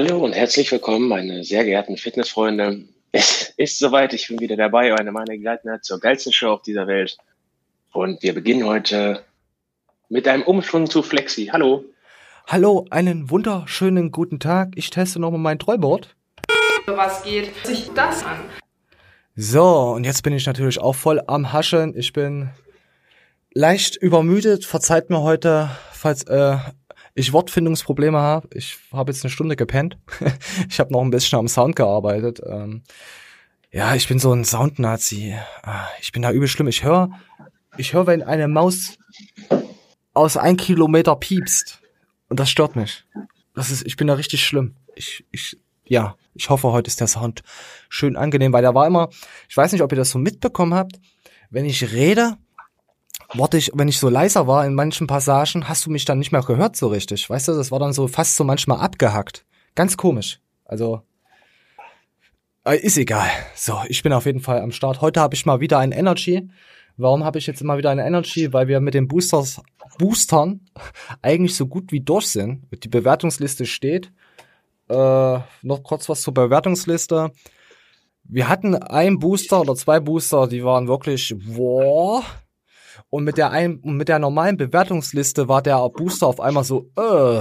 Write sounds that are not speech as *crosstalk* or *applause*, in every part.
Hallo und herzlich willkommen, meine sehr geehrten Fitnessfreunde. Es ist soweit, ich bin wieder dabei, eine meiner Gelegenheit zur geilsten Show auf dieser Welt. Und wir beginnen heute mit einem Umschwung zu Flexi. Hallo. Hallo, einen wunderschönen guten Tag. Ich teste nochmal mein Trollboard. Was geht sich das an? So, und jetzt bin ich natürlich auch voll am Haschen. Ich bin leicht übermüdet. Verzeiht mir heute, falls äh, ich Wortfindungsprobleme habe. Ich habe jetzt eine Stunde gepennt. *laughs* ich habe noch ein bisschen am Sound gearbeitet. Ähm, ja, ich bin so ein Sound-Nazi. Ah, ich bin da übel schlimm. Ich höre, ich höre, wenn eine Maus aus ein Kilometer piepst. Und das stört mich. Das ist, ich bin da richtig schlimm. Ich, ich, ja, ich hoffe, heute ist der Sound schön angenehm, weil der war immer, ich weiß nicht, ob ihr das so mitbekommen habt, wenn ich rede, warte ich, wenn ich so leiser war in manchen Passagen, hast du mich dann nicht mehr gehört so richtig. Weißt du, das war dann so fast so manchmal abgehackt. Ganz komisch. Also, äh, ist egal. So, ich bin auf jeden Fall am Start. Heute habe ich mal wieder ein Energy. Warum habe ich jetzt immer wieder eine Energy? Weil wir mit den Boosters, Boostern eigentlich so gut wie durch sind. Die Bewertungsliste steht. Äh, noch kurz was zur Bewertungsliste. Wir hatten ein Booster oder zwei Booster, die waren wirklich, wow. Und mit der ein, mit der normalen Bewertungsliste war der Booster auf einmal so, äh.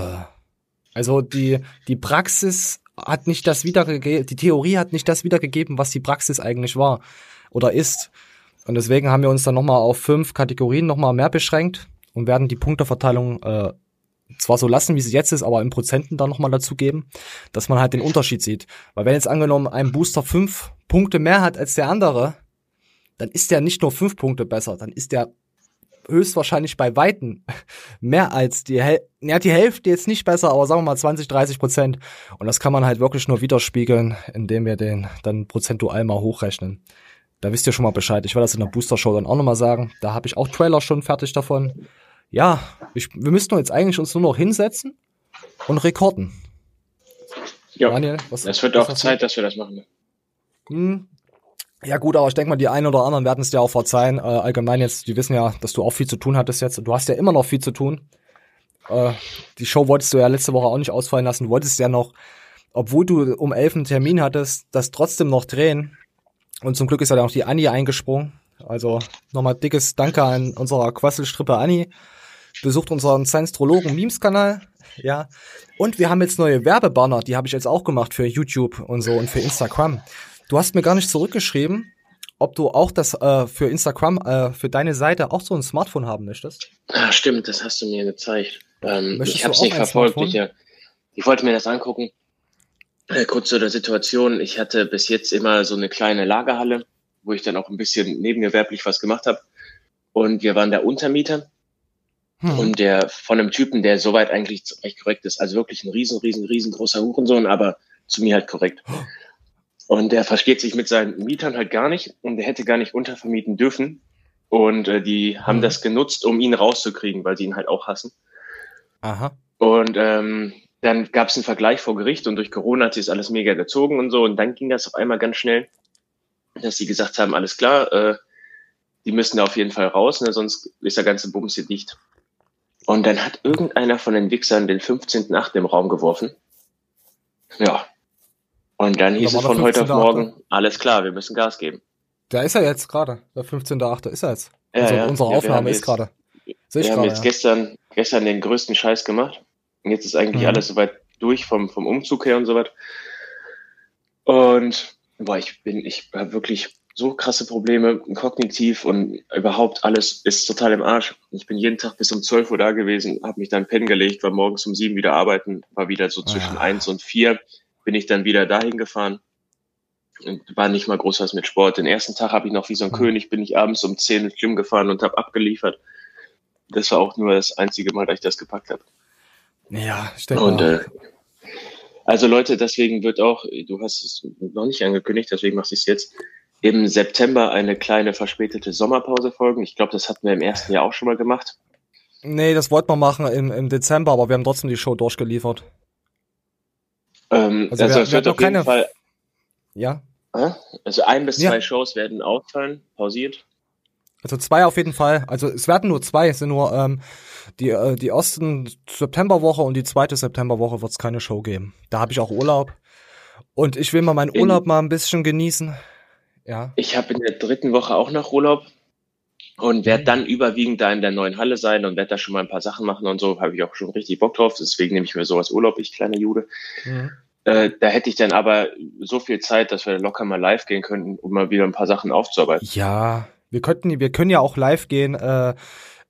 Also die, die Praxis hat nicht das wiedergegeben, die Theorie hat nicht das wiedergegeben, was die Praxis eigentlich war oder ist. Und deswegen haben wir uns dann nochmal auf fünf Kategorien nochmal mehr beschränkt und werden die Punkteverteilung äh, zwar so lassen, wie sie jetzt ist, aber in Prozenten dann nochmal dazu geben, dass man halt den Unterschied sieht. Weil wenn jetzt angenommen ein Booster fünf Punkte mehr hat als der andere, dann ist der nicht nur fünf Punkte besser, dann ist der höchstwahrscheinlich bei Weitem *laughs* mehr als die Hälfte, ja, die Hälfte jetzt nicht besser, aber sagen wir mal 20, 30 Prozent. Und das kann man halt wirklich nur widerspiegeln, indem wir den dann prozentual mal hochrechnen. Da wisst ihr schon mal Bescheid. Ich werde das in der Booster Show dann auch nochmal sagen. Da habe ich auch Trailer schon fertig davon. Ja, ich, wir müssten jetzt eigentlich uns nur noch hinsetzen und rekorden. Ja, Daniel, was, es wird auch Zeit, dass wir das machen. Hm. Ja gut, aber ich denke mal, die einen oder anderen werden es dir auch verzeihen. Äh, allgemein jetzt, die wissen ja, dass du auch viel zu tun hattest jetzt. Du hast ja immer noch viel zu tun. Äh, die Show wolltest du ja letzte Woche auch nicht ausfallen lassen. Du wolltest ja noch, obwohl du um elf einen Termin hattest, das trotzdem noch drehen. Und zum Glück ist ja dann auch die Annie eingesprungen. Also nochmal dickes Danke an unserer Quasselstrippe Annie. Besucht unseren Science-Trologen Memes-Kanal. Ja. Und wir haben jetzt neue Werbebanner, die habe ich jetzt auch gemacht für YouTube und so und für Instagram. Du hast mir gar nicht zurückgeschrieben, ob du auch das äh, für Instagram, äh, für deine Seite auch so ein Smartphone haben möchtest. Ah, stimmt, das hast du mir gezeigt. Ähm, ich habe es nicht verfolgt. Ich, äh, ich wollte mir das angucken. Äh, kurz zu der Situation. Ich hatte bis jetzt immer so eine kleine Lagerhalle, wo ich dann auch ein bisschen nebengewerblich was gemacht habe. Und wir waren der Untermieter. Hm. Und der von einem Typen, der soweit eigentlich recht korrekt ist. Also wirklich ein riesen, riesen, riesengroßer Hurensohn, aber zu mir halt korrekt. Und der versteht sich mit seinen Mietern halt gar nicht und der hätte gar nicht untervermieten dürfen. Und äh, die haben hm. das genutzt, um ihn rauszukriegen, weil sie ihn halt auch hassen. Aha. Und ähm, dann gab es einen Vergleich vor Gericht und durch Corona hat sich das alles mega gezogen und so. Und dann ging das auf einmal ganz schnell, dass sie gesagt haben, alles klar, äh, die müssen da auf jeden Fall raus, ne, sonst ist der ganze Bums hier dicht. Und dann hat irgendeiner von den Wichsern den 15.8. im Raum geworfen. Ja. Und dann hieß es von heute auf morgen, alles klar, wir müssen Gas geben. Da ist er jetzt gerade, der 15.8. ist er jetzt. Ja, also ja. Unsere ja, Aufnahme ist gerade. Wir haben jetzt gestern, gestern den größten Scheiß gemacht. Und jetzt ist eigentlich mhm. alles soweit durch vom, vom Umzug her und so weiter. Und boah, ich bin, ich habe wirklich so krasse Probleme, kognitiv und überhaupt alles ist total im Arsch. Ich bin jeden Tag bis um 12 Uhr da gewesen, habe mich dann pennen gelegt, war morgens um sieben wieder arbeiten, war wieder so zwischen ja. eins und vier, bin ich dann wieder dahin gefahren und war nicht mal groß was mit Sport. Den ersten Tag habe ich noch wie so ein mhm. König, bin ich abends um zehn ins Gym gefahren und habe abgeliefert. Das war auch nur das einzige Mal, dass ich das gepackt habe. Ja, denke Und, äh, also Leute, deswegen wird auch, du hast es noch nicht angekündigt, deswegen machst du es jetzt, im September eine kleine verspätete Sommerpause folgen. Ich glaube, das hatten wir im ersten Jahr auch schon mal gemacht. Nee, das wollten wir machen im, im Dezember, aber wir haben trotzdem die Show durchgeliefert. Ähm, also, also wir, es wird auf jeden Fall. Ja. Also ein bis zwei ja. Shows werden ausfallen, pausiert. Also zwei auf jeden Fall. Also es werden nur zwei, es sind nur ähm, die, äh, die ersten Septemberwoche und die zweite Septemberwoche wird es keine Show geben. Da habe ich auch Urlaub. Und ich will mal meinen Urlaub mal ein bisschen genießen. Ja. Ich habe in der dritten Woche auch noch Urlaub und werde mhm. dann überwiegend da in der neuen Halle sein und werde da schon mal ein paar Sachen machen und so. Habe ich auch schon richtig Bock drauf. Deswegen nehme ich mir sowas Urlaub, ich kleiner Jude. Mhm. Äh, da hätte ich dann aber so viel Zeit, dass wir locker mal live gehen könnten, um mal wieder ein paar Sachen aufzuarbeiten. Ja, wir könnten, wir können ja auch live gehen. Äh,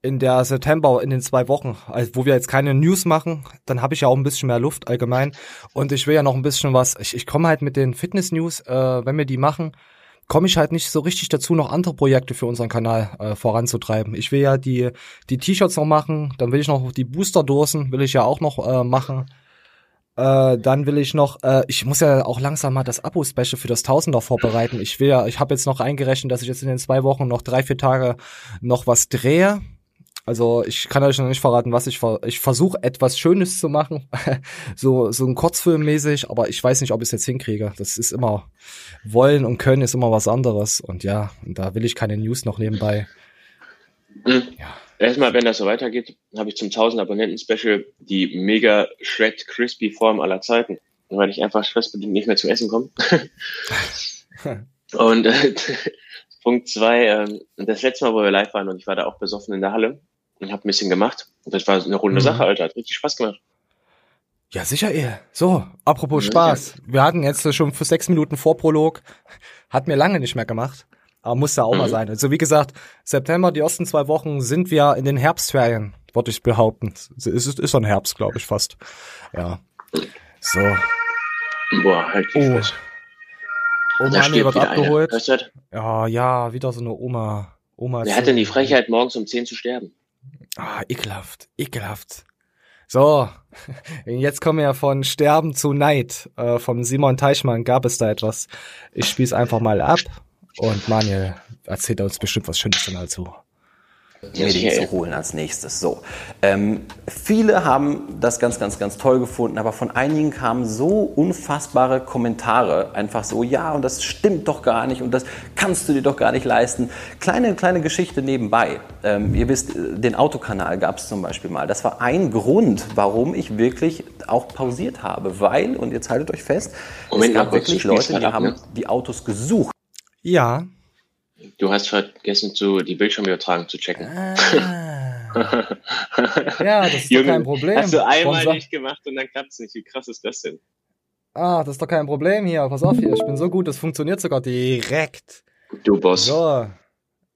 in der September, in den zwei Wochen, also wo wir jetzt keine News machen, dann habe ich ja auch ein bisschen mehr Luft allgemein. Und ich will ja noch ein bisschen was, ich, ich komme halt mit den Fitness-News, äh, wenn wir die machen, komme ich halt nicht so richtig dazu, noch andere Projekte für unseren Kanal äh, voranzutreiben. Ich will ja die die T-Shirts noch machen, dann will ich noch die Booster-Dosen, will ich ja auch noch äh, machen. Äh, dann will ich noch, äh, ich muss ja auch langsam mal das Abo-Special für das Tausender vorbereiten. Ich will ja, ich habe jetzt noch eingerechnet, dass ich jetzt in den zwei Wochen noch drei, vier Tage noch was drehe. Also ich kann euch noch nicht verraten, was ich ver ich versuche etwas Schönes zu machen, *laughs* so so ein Kurzfilm mäßig, aber ich weiß nicht, ob ich es jetzt hinkriege. Das ist immer wollen und können ist immer was anderes und ja, und da will ich keine News noch nebenbei. Mhm. Ja. Erstmal, wenn das so weitergeht, habe ich zum 1000 Abonnenten Special die mega Shred Crispy Form aller Zeiten, weil ich einfach stressbedingt nicht mehr zum Essen komme. *laughs* und äh, *laughs* Punkt zwei, äh, das letzte Mal, wo wir live waren und ich war da auch besoffen in der Halle, und habe ein bisschen gemacht. Und das war eine runde mhm. Sache, Alter. Hat richtig Spaß gemacht. Ja, sicher eh. So, apropos ja, Spaß. Sicher. Wir hatten jetzt schon für sechs Minuten Vorprolog. Hat mir lange nicht mehr gemacht. Aber muss ja auch mhm. mal sein. Also wie gesagt, September, die ersten zwei Wochen sind wir in den Herbstferien, würde ich behaupten. Es ist, ist so ein Herbst, glaube ich, fast. Ja. So. Boah, halt oh. Fresse. Oma wird abgeholt. Ja, ja, wieder so eine Oma. Oma. Wer hat denn die Frechheit, morgens um zehn zu sterben? Ah, ekelhaft, ekelhaft. So, *laughs* jetzt kommen wir von Sterben zu Neid. Äh, vom Simon Teichmann gab es da etwas. Ich spiel's einfach mal ab und Manuel erzählt uns bestimmt was Schönes dazu mir den zu holen als nächstes. So, ähm, viele haben das ganz, ganz, ganz toll gefunden, aber von einigen kamen so unfassbare Kommentare, einfach so, ja, und das stimmt doch gar nicht und das kannst du dir doch gar nicht leisten. Kleine, kleine Geschichte nebenbei. Ähm, ihr wisst, den Autokanal gab es zum Beispiel mal. Das war ein Grund, warum ich wirklich auch pausiert habe, weil, und jetzt haltet euch fest, Moment, es gab wirklich Leute, die haben ne? die Autos gesucht. Ja, Du hast vergessen, zu, die Bildschirmübertragung zu checken. Ah. *laughs* ja, das ist Junge, doch kein Problem. Hast du einmal Sponsor. nicht gemacht und dann klappt es nicht. Wie krass ist das denn? Ah, das ist doch kein Problem hier. Pass auf hier, ich bin so gut, das funktioniert sogar direkt. Du Boss. So,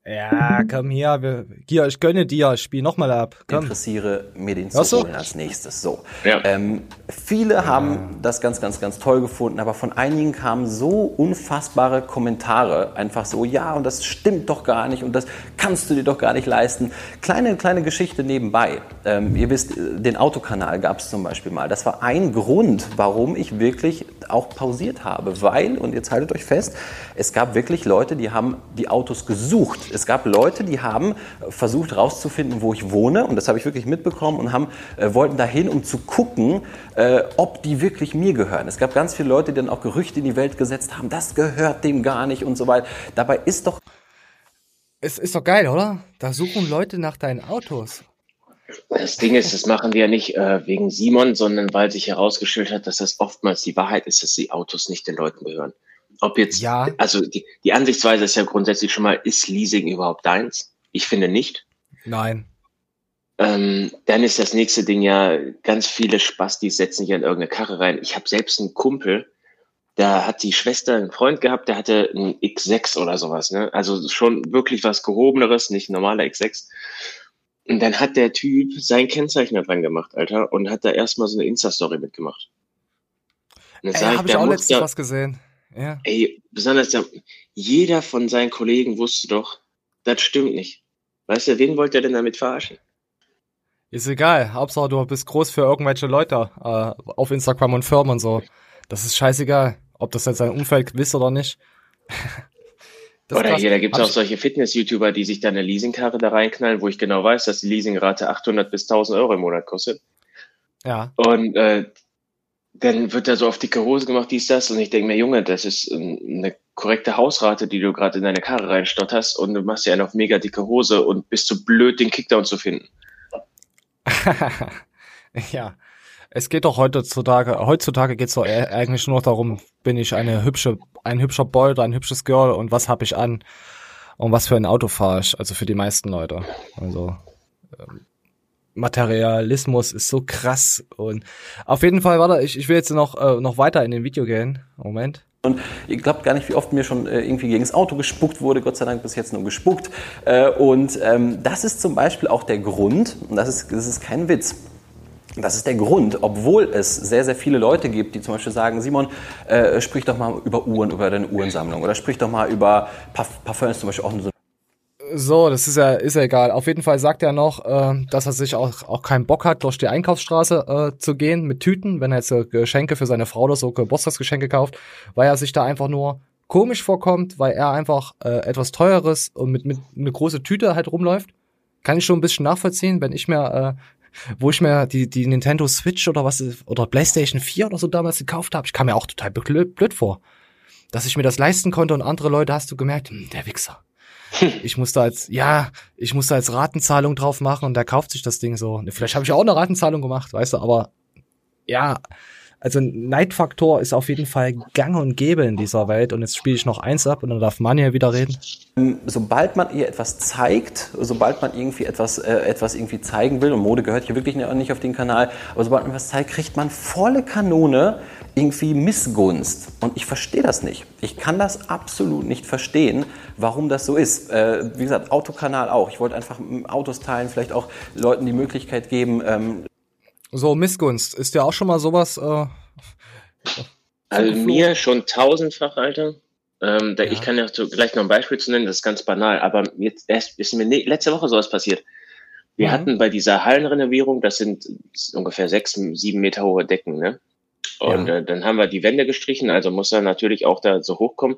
ja, komm hier, wir, hier, ich gönne dir, spiel nochmal ab. Komm. Interessiere mir den zu holen als nächstes. So. Ja. Ähm, viele haben das ganz, ganz, ganz toll gefunden, aber von einigen kamen so unfassbare Kommentare. Einfach so, ja, und das stimmt doch gar nicht und das kannst du dir doch gar nicht leisten. Kleine, kleine Geschichte nebenbei. Ähm, ihr wisst, den Autokanal gab es zum Beispiel mal. Das war ein Grund, warum ich wirklich auch pausiert habe. Weil, und jetzt haltet euch fest, es gab wirklich Leute, die haben die Autos gesucht es gab Leute, die haben versucht herauszufinden, wo ich wohne, und das habe ich wirklich mitbekommen, und haben, äh, wollten dahin, um zu gucken, äh, ob die wirklich mir gehören. Es gab ganz viele Leute, die dann auch Gerüchte in die Welt gesetzt haben, das gehört dem gar nicht und so weiter. Dabei ist doch. Es ist doch geil, oder? Da suchen Leute nach deinen Autos. Das Ding ist, das machen wir ja nicht äh, wegen Simon, sondern weil sich herausgestellt hat, dass das oftmals die Wahrheit ist, dass die Autos nicht den Leuten gehören. Ob jetzt, ja. also die, die Ansichtsweise ist ja grundsätzlich schon mal, ist Leasing überhaupt deins? Ich finde nicht. Nein. Ähm, dann ist das nächste Ding ja, ganz viele Spastis setzen sich in irgendeine Karre rein. Ich habe selbst einen Kumpel, da hat die Schwester einen Freund gehabt, der hatte einen X6 oder sowas, ne? Also schon wirklich was gehobeneres, nicht ein normaler X6. Und dann hat der Typ sein Kennzeichen da dran gemacht, Alter, und hat da erstmal so eine Insta-Story mitgemacht. Ey, habe ich auch letztens was gesehen. Ja. Ey, besonders der, jeder von seinen Kollegen wusste doch, das stimmt nicht. Weißt du, wen wollt ihr denn damit verarschen? Ist egal. Hauptsache du bist groß für irgendwelche Leute äh, auf Instagram und Firmen und so. Das ist scheißegal, ob das jetzt sein Umfeld wisst oder nicht. *laughs* oder hier, da gibt es auch solche Fitness-YouTuber, die sich da eine Leasingkarre da reinknallen, wo ich genau weiß, dass die Leasingrate 800 bis 1000 Euro im Monat kostet. Ja. Und äh, dann wird da so auf dicke Hose gemacht, dies, das. Und ich denke mir, Junge, das ist eine korrekte Hausrate, die du gerade in deine Karre reinstotterst und du machst ja einen auf mega dicke Hose und bist so blöd, den Kickdown zu finden. *laughs* ja. Es geht doch heutzutage, heutzutage geht es doch eigentlich nur darum, bin ich eine hübsche, ein hübscher Boy oder ein hübsches Girl und was habe ich an und was für ein Auto fahre ich, also für die meisten Leute. Also ähm, Materialismus ist so krass und auf jeden Fall, warte, ich, ich will jetzt noch, äh, noch weiter in dem Video gehen. Moment. Und ihr glaubt gar nicht, wie oft mir schon äh, irgendwie gegen das Auto gespuckt wurde, Gott sei Dank bis jetzt nur gespuckt. Äh, und ähm, das ist zum Beispiel auch der Grund, und das ist, das ist kein Witz, das ist der Grund, obwohl es sehr, sehr viele Leute gibt, die zum Beispiel sagen, Simon, äh, sprich doch mal über Uhren, über deine Uhrensammlung oder sprich doch mal über Parfums zum Beispiel auch so. So, das ist ja, ist ja egal. Auf jeden Fall sagt er noch, äh, dass er sich auch, auch keinen Bock hat, durch die Einkaufsstraße äh, zu gehen mit Tüten, wenn er jetzt äh, Geschenke für seine Frau oder so Geburtstagsgeschenke kauft, weil er sich da einfach nur komisch vorkommt, weil er einfach äh, etwas Teures und mit, mit eine große Tüte halt rumläuft. Kann ich schon ein bisschen nachvollziehen, wenn ich mir äh, wo ich mir die, die Nintendo Switch oder was oder PlayStation 4 oder so damals gekauft habe, ich kam mir auch total blöd, blöd vor. Dass ich mir das leisten konnte und andere Leute hast du gemerkt, hm, der Wichser. *laughs* Ich musste als, ja, ich musste als Ratenzahlung drauf machen und der kauft sich das Ding so. Vielleicht habe ich auch eine Ratenzahlung gemacht, weißt du, aber ja, also Neidfaktor ist auf jeden Fall gang und gäbe in dieser Welt. Und jetzt spiele ich noch eins ab und dann darf man wieder reden. Ähm, sobald man ihr etwas zeigt, sobald man irgendwie etwas, äh, etwas irgendwie zeigen will, und Mode gehört hier wirklich nicht auf den Kanal, aber sobald man was zeigt, kriegt man volle Kanone irgendwie Missgunst. Und ich verstehe das nicht. Ich kann das absolut nicht verstehen, warum das so ist. Äh, wie gesagt, Autokanal auch. Ich wollte einfach Autos teilen, vielleicht auch Leuten die Möglichkeit geben, ähm, so, Missgunst. Ist ja auch schon mal sowas. Äh, also mir schon tausendfach, Alter. Ähm, da, ja. Ich kann ja gleich noch ein Beispiel zu nennen, das ist ganz banal, aber jetzt erst ist mir ne, letzte Woche sowas passiert. Wir mhm. hatten bei dieser Hallenrenovierung, das sind ungefähr sechs, sieben Meter hohe Decken, ne? Und ja. äh, dann haben wir die Wände gestrichen, also muss er natürlich auch da so hochkommen.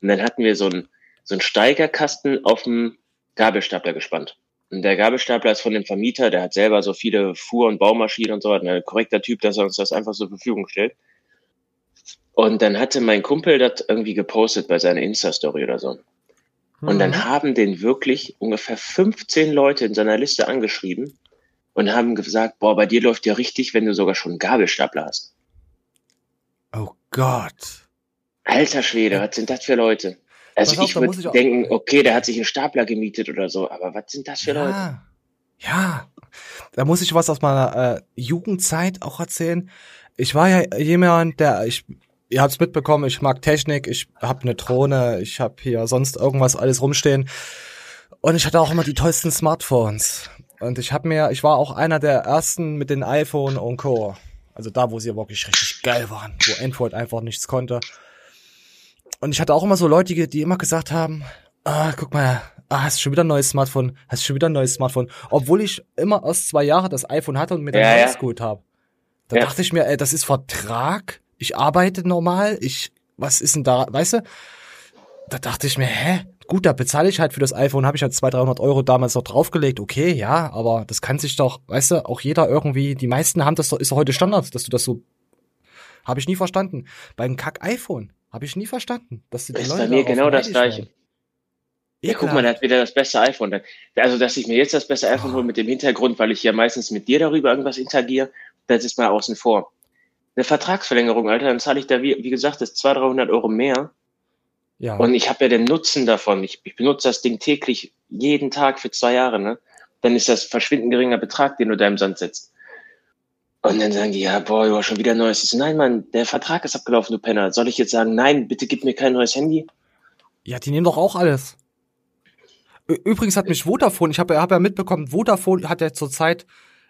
Und dann hatten wir so einen so einen Steigerkasten auf dem Gabelstapler gespannt. Und der Gabelstapler ist von dem Vermieter, der hat selber so viele Fuhr- und Baumaschinen und so, ein korrekter Typ, dass er uns das einfach zur Verfügung stellt. Und dann hatte mein Kumpel das irgendwie gepostet bei seiner Insta-Story oder so. Und dann mhm. haben den wirklich ungefähr 15 Leute in seiner Liste angeschrieben und haben gesagt, boah, bei dir läuft ja richtig, wenn du sogar schon einen Gabelstapler hast. Oh Gott. Alter Schwede, was sind das für Leute? Also ich würde denken, okay, der hat sich einen Stapler gemietet oder so, aber was sind das für ja, Leute? Ja, da muss ich was aus meiner äh, Jugendzeit auch erzählen. Ich war ja jemand, der ich ihr habt's mitbekommen, ich mag Technik, ich habe eine Drohne, ich habe hier sonst irgendwas alles rumstehen und ich hatte auch immer die tollsten Smartphones und ich habe mir, ich war auch einer der ersten mit den iPhone und Co. Also da, wo sie wirklich richtig geil waren, wo Android einfach nichts konnte. Und ich hatte auch immer so Leute, die immer gesagt haben, ah, guck mal, ah, hast du schon wieder ein neues Smartphone, hast du schon wieder ein neues Smartphone. Obwohl ich immer erst zwei Jahre das iPhone hatte und mir dann ja, ja. habe. Da ja. dachte ich mir, ey, das ist Vertrag, ich arbeite normal, ich, was ist denn da, weißt du? Da dachte ich mir, hä? Gut, da bezahle ich halt für das iPhone, habe ich halt 200, 300 Euro damals noch draufgelegt. Okay, ja, aber das kann sich doch, weißt du, auch jeder irgendwie, die meisten haben das doch, ist doch heute Standard, dass du das so, habe ich nie verstanden. Beim Kack-iPhone habe ich nie verstanden. Dass die das ist Leute bei mir genau das Gleiche. Ja, guck mal, der hat wieder das beste iPhone. Also, dass ich mir jetzt das beste iPhone oh. hole mit dem Hintergrund, weil ich ja meistens mit dir darüber irgendwas interagiere, das ist mal außen vor. Eine Vertragsverlängerung, Alter, dann zahle ich da, wie, wie gesagt, das 200, 300 Euro mehr. Ja. Und ich habe ja den Nutzen davon. Ich, ich benutze das Ding täglich, jeden Tag für zwei Jahre, ne? Dann ist das verschwindend geringer Betrag, den du da im Sand setzt. Und dann sagen die, ja, boah, du hast schon wieder ein neues. Ich so, nein, Mann, der Vertrag ist abgelaufen, du Penner. Soll ich jetzt sagen, nein, bitte gib mir kein neues Handy? Ja, die nehmen doch auch alles. Übrigens hat mich Vodafone, ich habe hab ja mitbekommen, Vodafone hat ja zurzeit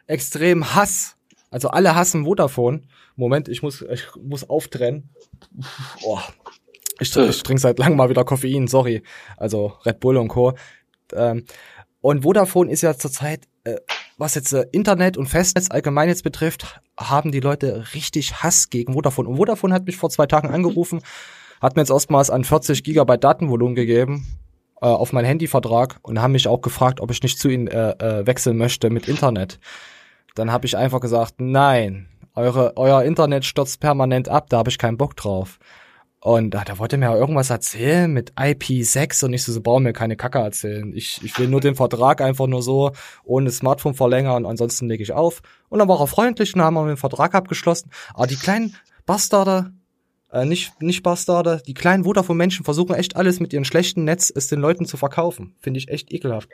extrem Hass. Also alle hassen Vodafone. Moment, ich muss, ich muss auftrennen. Boah. Ich, ich trinke seit langem mal wieder Koffein, sorry. Also Red Bull und Co. Ähm, und Vodafone ist ja zurzeit äh, was jetzt äh, Internet und Festnetz allgemein jetzt betrifft, haben die Leute richtig Hass gegen Vodafone. Und Vodafone hat mich vor zwei Tagen angerufen, hat mir jetzt erstmals an 40 Gigabyte Datenvolumen gegeben äh, auf meinen Handyvertrag und haben mich auch gefragt, ob ich nicht zu ihnen äh, äh, wechseln möchte mit Internet. Dann habe ich einfach gesagt, nein, eure, euer Internet stürzt permanent ab, da habe ich keinen Bock drauf. Und da, da wollte mir irgendwas erzählen mit IP6 und ich so, so brauchen mir keine Kacke erzählen. Ich, ich will nur den Vertrag einfach nur so ohne Smartphone verlängern und ansonsten lege ich auf. Und dann war er freundlich und haben wir den Vertrag abgeschlossen. Aber die kleinen Bastarde, äh, nicht, nicht Bastarde, die kleinen Vodafone-Menschen versuchen echt alles mit ihrem schlechten Netz es den Leuten zu verkaufen. Finde ich echt ekelhaft.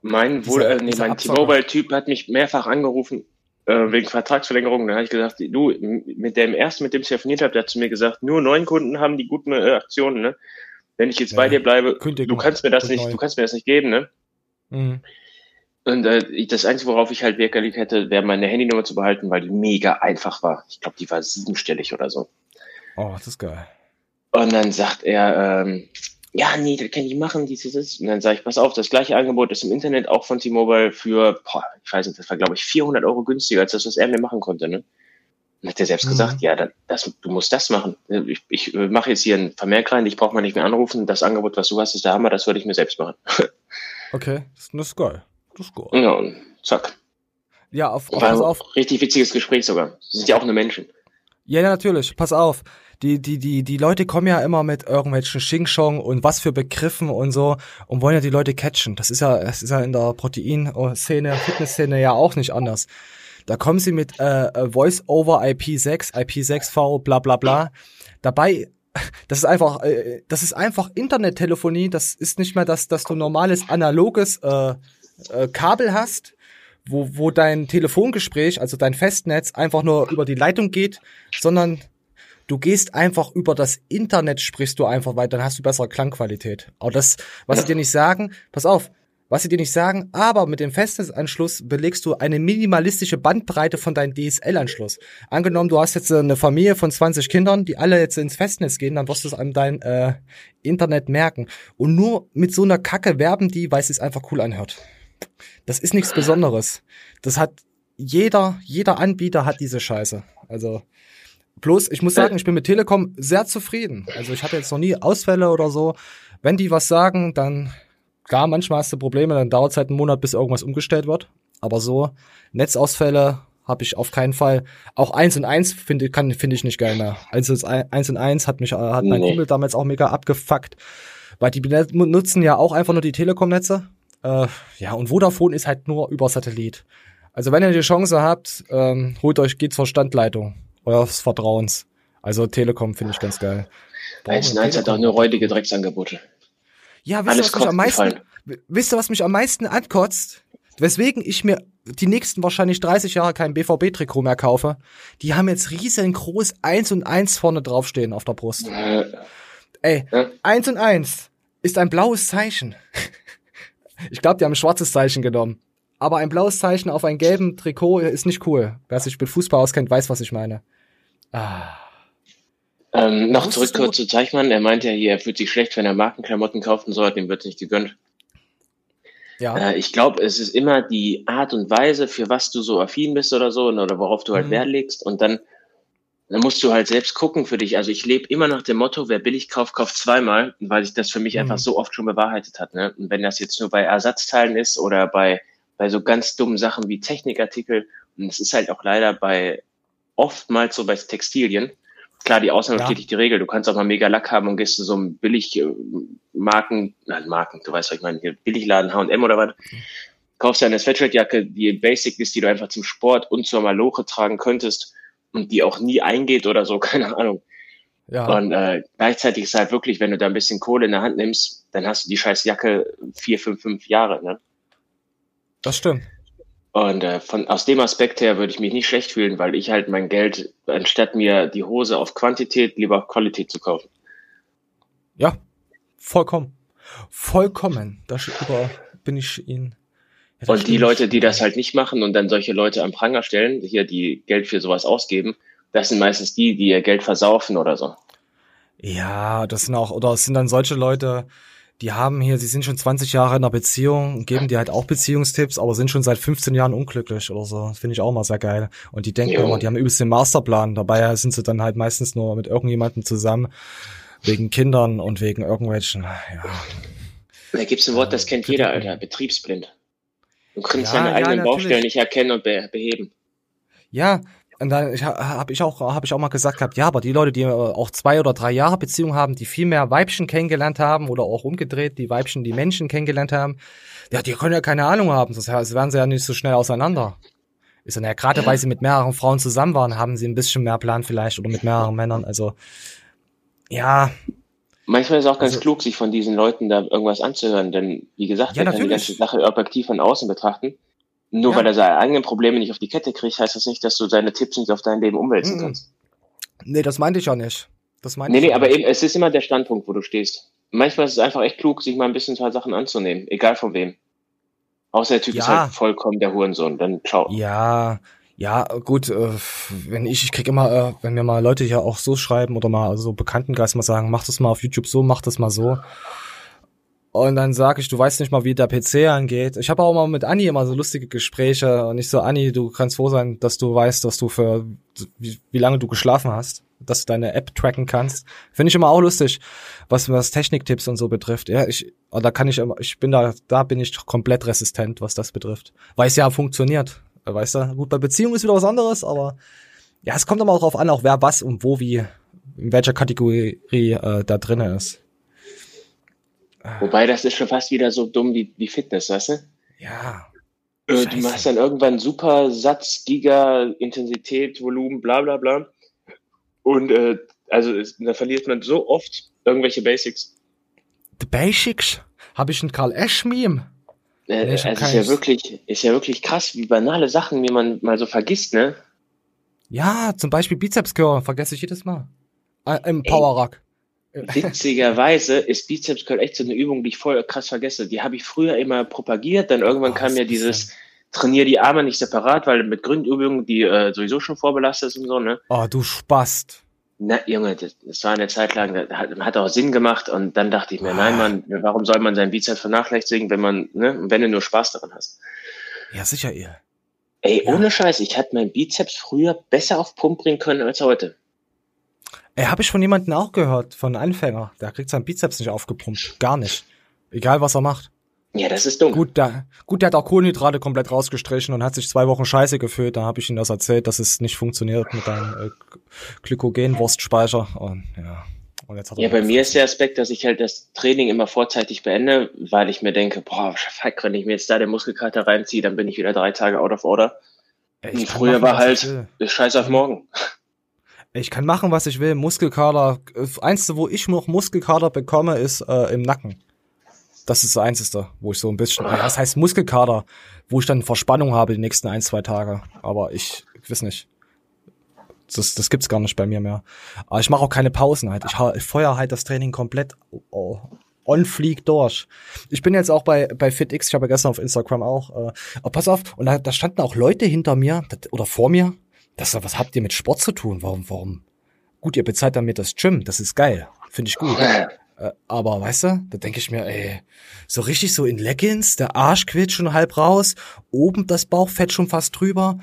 Mein, wohl, äh, nee, mein T-Mobile-Typ hat mich mehrfach angerufen, äh, wegen Vertragsverlängerung. Da habe ich gesagt, du, mit dem ersten, mit dem ich telefoniert habe, der hat zu mir gesagt, nur neun Kunden haben die guten äh, Aktionen, ne? Wenn ich jetzt ja, bei dir bleibe, du kannst mir das nicht, du kannst mir das nicht geben, ne? Mhm. Und äh, das Einzige, worauf ich halt gelegt hätte, wäre meine Handynummer zu behalten, weil die mega einfach war. Ich glaube, die war siebenstellig oder so. Oh, das ist geil. Und dann sagt er, ähm, ja, nee, das kann ich machen, dieses, das. Und dann sage ich, pass auf, das gleiche Angebot ist im Internet auch von T-Mobile für, boah, ich weiß nicht, das war, glaube ich, 400 Euro günstiger als das, was er mir machen konnte, ne? Und hat er selbst mhm. gesagt, ja, dann, das, du musst das machen. Ich, ich mache jetzt hier einen Vermerk rein, ich brauche mal nicht mehr anrufen. Das Angebot, was du hast, ist der Hammer, das würde ich mir selbst machen. *laughs* okay, das ist geil. Das ist geil. Ja, und zack. Ja, auf, auf, pass auf. Richtig witziges Gespräch sogar. Sie sind ja auch nur Menschen. Ja, natürlich. Pass auf die, die, die, die Leute kommen ja immer mit irgendwelchen Xing und was für Begriffen und so und wollen ja die Leute catchen. Das ist ja, das ist ja in der Protein-Szene, Fitness-Szene ja auch nicht anders. Da kommen sie mit äh, äh Voice over IP6, IP6V, bla bla bla. Dabei, *laughs* das ist einfach, äh, das ist einfach Internettelefonie. Das ist nicht mehr das, dass du normales analoges äh, äh, Kabel hast, wo, wo dein Telefongespräch, also dein Festnetz, einfach nur über die Leitung geht, sondern du gehst einfach über das Internet, sprichst du einfach weiter, dann hast du bessere Klangqualität. Aber das, was sie dir nicht sagen, pass auf, was sie dir nicht sagen, aber mit dem Festnetzanschluss belegst du eine minimalistische Bandbreite von deinem DSL-Anschluss. Angenommen, du hast jetzt eine Familie von 20 Kindern, die alle jetzt ins Festnetz gehen, dann wirst du es an dein äh, Internet merken. Und nur mit so einer Kacke werben die, weil es sich einfach cool anhört. Das ist nichts Besonderes. Das hat jeder, jeder Anbieter hat diese Scheiße. Also Bloß, ich muss sagen, ich bin mit Telekom sehr zufrieden. Also ich hatte jetzt noch nie Ausfälle oder so. Wenn die was sagen, dann, klar, manchmal hast du Probleme, dann dauert es halt einen Monat, bis irgendwas umgestellt wird. Aber so, Netzausfälle habe ich auf keinen Fall. Auch eins und eins finde kann finde ich nicht geil mehr. Also eins und eins hat mich hat mein nee. Kumpel damals auch mega abgefuckt, weil die nutzen ja auch einfach nur die Telekom-Netze. Äh, ja und Vodafone ist halt nur über Satellit. Also wenn ihr die Chance habt, ähm, holt euch geht zur Standleitung eures Vertrauens. Also Telekom finde ich ganz geil. 1 1 hat auch nur räudige Drecksangebote. Ja, wisst ihr, was mich am meisten, wisst ihr, was mich am meisten ankotzt? Weswegen ich mir die nächsten wahrscheinlich 30 Jahre kein BVB-Trikot mehr kaufe. Die haben jetzt riesengroß 1 und 1 vorne draufstehen auf der Brust. Äh, Ey, äh? 1 und 1 ist ein blaues Zeichen. ich glaube, die haben ein schwarzes Zeichen genommen aber ein blaues Zeichen auf einem gelben Trikot ist nicht cool. Wer sich mit Fußball auskennt, weiß, was ich meine. Ah. Ähm, noch zurück kurz zu Zeichmann. Er meint ja hier, er fühlt sich schlecht, wenn er Markenklamotten kaufen soll, dem wird nicht gegönnt. Ja. Äh, ich glaube, es ist immer die Art und Weise, für was du so affin bist oder so, oder worauf du halt mhm. Wert legst. Und dann, dann musst du halt selbst gucken für dich. Also ich lebe immer nach dem Motto, wer billig kauft, kauft zweimal, weil sich das für mich mhm. einfach so oft schon bewahrheitet hat. Ne? Und wenn das jetzt nur bei Ersatzteilen ist oder bei bei so ganz dummen Sachen wie Technikartikel. Und es ist halt auch leider bei oftmals so bei Textilien. Klar, die Ausnahme ja. bestätigt die Regel. Du kannst auch mal mega Lack haben und gehst zu so einem billig äh, Marken, nein, Marken, du weißt, was ich meine, hier Billigladen H&M oder was. Kaufst dir eine Sweatshirtjacke, die basic ist, die du einfach zum Sport und zur Maloche tragen könntest und die auch nie eingeht oder so, *laughs* keine Ahnung. Ja. Und äh, gleichzeitig ist halt wirklich, wenn du da ein bisschen Kohle in der Hand nimmst, dann hast du die scheiß Jacke vier, fünf, fünf Jahre. Ne? Das stimmt. Und äh, von, aus dem Aspekt her würde ich mich nicht schlecht fühlen, weil ich halt mein Geld, anstatt mir die Hose auf Quantität, lieber auf Qualität zu kaufen. Ja, vollkommen. Vollkommen. Darüber bin ich Ihnen. Ja, und die Leute, die das halt nicht machen und dann solche Leute am Pranger stellen, hier die Geld für sowas ausgeben, das sind meistens die, die ihr Geld versaufen oder so. Ja, das sind auch, oder es sind dann solche Leute, die haben hier, sie sind schon 20 Jahre in einer Beziehung, geben dir halt auch Beziehungstipps, aber sind schon seit 15 Jahren unglücklich oder so. Das finde ich auch mal sehr geil. Und die denken jo. immer, die haben übelst den Masterplan. Dabei sind sie dann halt meistens nur mit irgendjemandem zusammen, wegen Kindern und wegen irgendwelchen, ja. Da gibt's ein Wort, das kennt jeder, Alter, betriebsblind. Du kannst ja, deine eigenen ja, Baustellen nicht erkennen und be beheben. Ja, und dann habe ich auch habe ich auch mal gesagt gehabt, ja, aber die Leute, die äh, auch zwei oder drei Jahre Beziehung haben, die viel mehr Weibchen kennengelernt haben oder auch umgedreht, die Weibchen die Menschen kennengelernt haben, ja, die können ja keine Ahnung haben, sonst werden sie ja nicht so schnell auseinander. Ist dann ja gerade, weil sie mit mehreren Frauen zusammen waren, haben sie ein bisschen mehr Plan vielleicht oder mit mehreren Männern. Also ja. Manchmal ist es auch ganz also, klug, sich von diesen Leuten da irgendwas anzuhören, denn wie gesagt, ja, er kann die ganze Sache objektiv von außen betrachten. Nur ja. weil er seine eigenen Probleme nicht auf die Kette kriegt, heißt das nicht, dass du seine Tipps nicht auf dein Leben umwälzen mhm. kannst. Nee, das meinte ich ja nicht. Das meinte nee, ich nee, aber nicht. eben, es ist immer der Standpunkt, wo du stehst. Manchmal ist es einfach echt klug, sich mal ein bisschen zwei Sachen anzunehmen, egal von wem. Außer der Typ ja. ist halt vollkommen der Hurensohn, dann ciao. Ja, ja, gut, äh, wenn ich, ich krieg immer, äh, wenn mir mal Leute ja auch so schreiben oder mal so Bekanntengeist mal sagen, mach das mal auf YouTube so, mach das mal so. Und dann sag ich, du weißt nicht mal, wie der PC angeht. Ich habe auch mal mit Anni immer so lustige Gespräche und ich so, Anni, du kannst froh sein, dass du weißt, dass du für wie, wie lange du geschlafen hast, dass du deine App tracken kannst. Finde ich immer auch lustig, was was Techniktipps und so betrifft. Ja, ich da kann ich immer, ich bin da, da bin ich komplett resistent, was das betrifft, weil es ja funktioniert. Weißt du, gut bei Beziehung ist wieder was anderes, aber ja, es kommt immer auch drauf an, auch wer was und wo wie in welcher Kategorie äh, da drinnen ist. Wobei das ist schon fast wieder so dumm wie, wie Fitness, weißt du? Ja. Äh, du machst dann irgendwann super Satz, Giga, Intensität, Volumen, bla bla bla. Und äh, also ist, da verliert man so oft irgendwelche Basics. The Basics? Habe ich ein Karl Esch-Meme? Äh, nee, also ist ja wirklich, ist ja wirklich krass, wie banale Sachen, wie man mal so vergisst, ne? Ja, zum Beispiel Bizeps Curl, vergesse ich jedes Mal. Äh, Im Power Rack. Witzigerweise ist Bizeps Curl echt so eine Übung, die ich voll krass vergesse. Die habe ich früher immer propagiert, dann irgendwann oh, kam mir dieses trainier die Arme nicht separat, weil mit Grundübungen, die äh, sowieso schon vorbelastet ist und so, ne? Oh, du Spast. Na, Junge, das, das war eine Zeit lang, das hat, hat auch Sinn gemacht und dann dachte ich mir, ah. nein, Mann, warum soll man seinen Bizeps vernachlässigen, wenn man, ne, wenn du nur Spaß daran hast? Ja, sicher, ihr. Ey, ja. ohne Scheiß, ich hatte meinen Bizeps früher besser auf Pump bringen können als heute. Ey, habe ich von jemandem auch gehört, von einem Anfänger. Der kriegt seinen Bizeps nicht aufgepumpt. Gar nicht. Egal, was er macht. Ja, das ist dumm. Gut, der, gut, der hat auch Kohlenhydrate komplett rausgestrichen und hat sich zwei Wochen scheiße gefühlt. Da habe ich ihm das erzählt, dass es nicht funktioniert mit deinem äh, Glykogenwurstspeicher. Und ja. Und jetzt hat er ja, bei mir ist der Aspekt, dass ich halt das Training immer vorzeitig beende, weil ich mir denke, boah, fuck, wenn ich mir jetzt da den Muskelkater reinziehe, dann bin ich wieder drei Tage out of order. Und früher machen, war halt, ist scheiß auf morgen. Ich kann machen, was ich will. Muskelkater. Einzige, wo ich noch Muskelkater bekomme, ist äh, im Nacken. Das ist das Einzige, wo ich so ein bisschen. Ja, das heißt Muskelkater, wo ich dann Verspannung habe die nächsten ein, zwei Tage. Aber ich, ich weiß nicht. Das, das gibt's gar nicht bei mir mehr. Aber ich mache auch keine Pausen halt. Ich, ich feuer halt das Training komplett oh, on fleek durch. Ich bin jetzt auch bei, bei FitX, ich habe ja gestern auf Instagram auch, äh, oh, pass auf, und da, da standen auch Leute hinter mir oder vor mir, das, was habt ihr mit Sport zu tun? Warum, warum? Gut, ihr bezahlt damit das Gym, das ist geil. Finde ich gut. Äh, aber weißt du, da denke ich mir, ey, so richtig so in Leggings, der Arsch quillt schon halb raus, oben das Bauchfett schon fast drüber,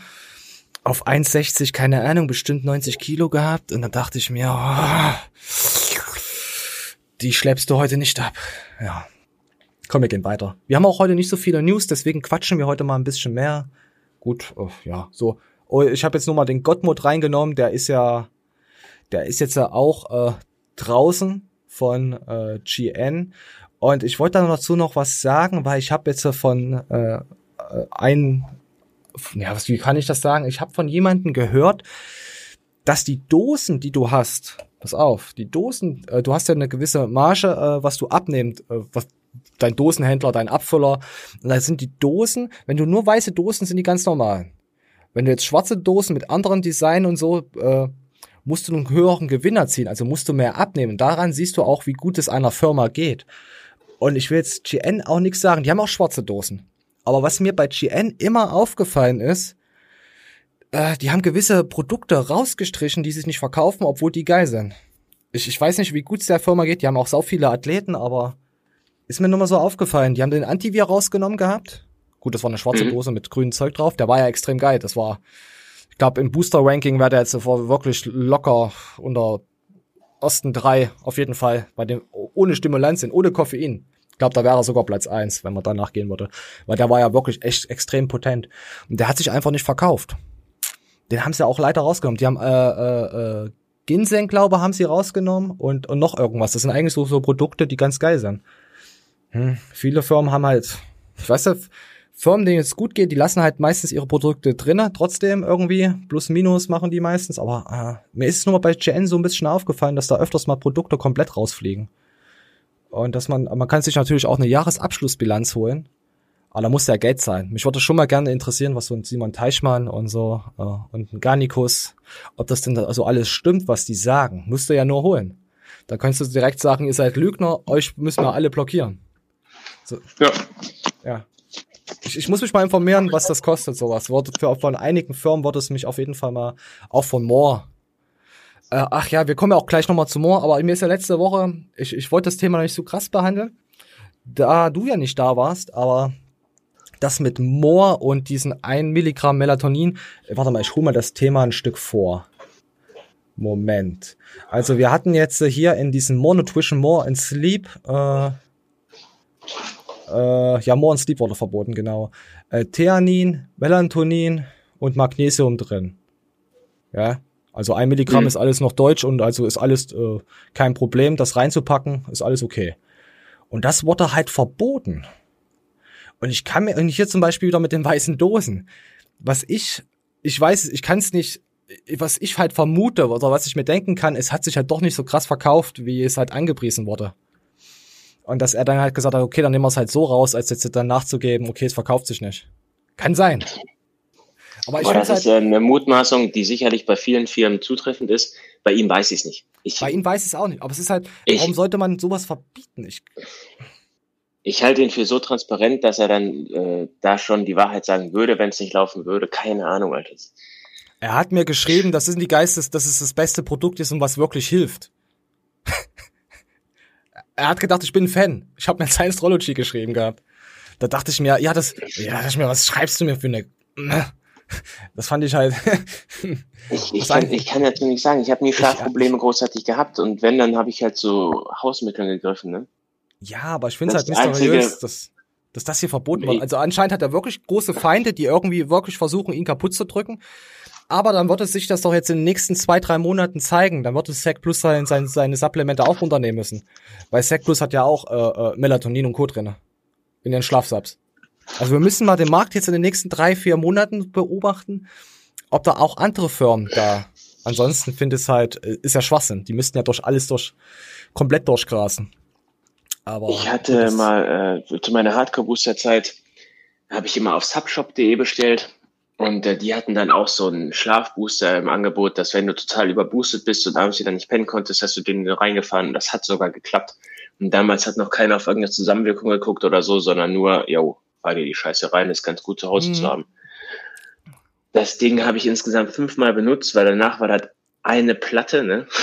auf 1,60, keine Ahnung, bestimmt 90 Kilo gehabt. Und dann dachte ich mir, oh, die schleppst du heute nicht ab. Ja. Komm, wir gehen weiter. Wir haben auch heute nicht so viele News, deswegen quatschen wir heute mal ein bisschen mehr. Gut, oh, ja, so Oh, ich habe jetzt nur mal den Gottmod reingenommen, der ist ja, der ist jetzt ja auch äh, draußen von äh, GN. Und ich wollte dazu noch was sagen, weil ich habe jetzt von äh, äh ein, ja, was, wie kann ich das sagen? Ich habe von jemandem gehört, dass die Dosen, die du hast, pass auf, die Dosen, äh, du hast ja eine gewisse Marge, äh, was du abnimmst, äh, was dein Dosenhändler, dein Abfüller, und da sind die Dosen, wenn du nur weiße Dosen sind die ganz normal. Wenn du jetzt schwarze Dosen mit anderen Design und so, äh, musst du einen höheren Gewinn erzielen, also musst du mehr abnehmen. Daran siehst du auch, wie gut es einer Firma geht. Und ich will jetzt GN auch nichts sagen, die haben auch schwarze Dosen. Aber was mir bei GN immer aufgefallen ist, äh, die haben gewisse Produkte rausgestrichen, die sich nicht verkaufen, obwohl die geil sind. Ich, ich weiß nicht, wie gut es der Firma geht, die haben auch so viele Athleten, aber ist mir nur mal so aufgefallen. Die haben den Antivir rausgenommen gehabt Gut, das war eine schwarze mhm. Dose mit grünem Zeug drauf. Der war ja extrem geil. Das war, ich glaube, im Booster-Ranking wäre der jetzt wirklich locker unter ersten drei auf jeden Fall, bei dem ohne Stimulantien, ohne Koffein. glaube, da wäre er sogar Platz eins, wenn man danach gehen würde. Weil der war ja wirklich echt extrem potent. Und der hat sich einfach nicht verkauft. Den haben sie ja auch leider rausgenommen. Die haben äh, äh, äh, Ginseng, glaube haben sie rausgenommen und, und noch irgendwas. Das sind eigentlich so, so Produkte, die ganz geil sind. Hm, viele Firmen haben halt, ich weiß ja, Firmen, denen es gut geht, die lassen halt meistens ihre Produkte drinnen, trotzdem irgendwie. Plus, minus machen die meistens. Aber äh, mir ist es nur mal bei GN so ein bisschen aufgefallen, dass da öfters mal Produkte komplett rausfliegen. Und dass man, man kann sich natürlich auch eine Jahresabschlussbilanz holen. Aber da muss ja Geld sein. Mich würde schon mal gerne interessieren, was so ein Simon Teichmann und so äh, und ein Garnikus, ob das denn also alles stimmt, was die sagen. Musst du ja nur holen. Da könntest du direkt sagen, ihr seid Lügner, euch müssen wir alle blockieren. So. Ja. Ja. Ich, ich muss mich mal informieren, was das kostet, sowas. Für, von einigen Firmen wurde es mich auf jeden Fall mal, auch von Moore, äh, ach ja, wir kommen ja auch gleich nochmal zu Moore, aber mir ist ja letzte Woche, ich, ich wollte das Thema noch nicht so krass behandeln, da du ja nicht da warst, aber das mit Moore und diesen 1 Milligramm Melatonin, warte mal, ich hole mal das Thema ein Stück vor. Moment. Also wir hatten jetzt hier in diesem More Nutrition, More and Sleep, äh, äh, ja, More and Sleep wurde verboten, genau. Äh, Theanin, Melatonin und Magnesium drin. Ja, also ein Milligramm mhm. ist alles noch deutsch und also ist alles äh, kein Problem, das reinzupacken, ist alles okay. Und das wurde halt verboten. Und ich kann mir, und hier zum Beispiel wieder mit den weißen Dosen, was ich, ich weiß, ich kann es nicht, was ich halt vermute oder was ich mir denken kann, es hat sich halt doch nicht so krass verkauft, wie es halt angepriesen wurde. Und dass er dann halt gesagt hat, okay, dann nehmen wir es halt so raus, als jetzt dann nachzugeben, okay, es verkauft sich nicht. Kann sein. Aber, ich Aber das halt, ist eine Mutmaßung, die sicherlich bei vielen Firmen zutreffend ist. Bei ihm weiß ich es nicht. Ich, bei ihm weiß ich es auch nicht. Aber es ist halt, ich, warum sollte man sowas verbieten? Ich, ich halte ihn für so transparent, dass er dann äh, da schon die Wahrheit sagen würde, wenn es nicht laufen würde. Keine Ahnung, Alter. Er hat mir geschrieben, das sind die Geistes, dass es das beste Produkt ist und was wirklich hilft. Er hat gedacht, ich bin ein Fan. Ich habe mir Science Astrology geschrieben gehabt. Da dachte ich mir, ja, das, ja, dachte ich mir, was schreibst du mir für eine das fand ich halt. ich, ich, *laughs* kann, ich kann dazu nicht sagen, ich habe nie Schlafprobleme ich, großartig gehabt und wenn, dann habe ich halt so Hausmittel gegriffen, ne? Ja, aber ich finde es halt mysteriös, dass, dass das hier verboten wird. Also anscheinend hat er wirklich große Feinde, die irgendwie wirklich versuchen, ihn kaputt zu drücken. Aber dann wird es sich das doch jetzt in den nächsten zwei, drei Monaten zeigen. Dann wird es Sec Plus sein, sein, seine Supplemente auch runternehmen müssen. Weil Sec Plus hat ja auch äh, äh, Melatonin und Co. drinne. In den Schlafsubs. Also wir müssen mal den Markt jetzt in den nächsten drei, vier Monaten beobachten, ob da auch andere Firmen da. Ansonsten finde ich es halt, äh, ist ja Schwachsinn. Die müssten ja durch alles durch, komplett durchgrasen. Aber ich hatte mal äh, zu meiner Hardcore-Booster-Zeit, habe ich immer auf subshop.de bestellt und äh, die hatten dann auch so einen Schlafbooster im Angebot, dass wenn du total überboostet bist und abends wieder nicht pennen konntest, hast du den reingefahren und das hat sogar geklappt. Und damals hat noch keiner auf irgendeine Zusammenwirkung geguckt oder so, sondern nur, yo, fahr dir die Scheiße rein, ist ganz gut zu Hause mhm. zu haben. Das Ding habe ich insgesamt fünfmal benutzt, weil danach war das eine Platte, ne? *laughs*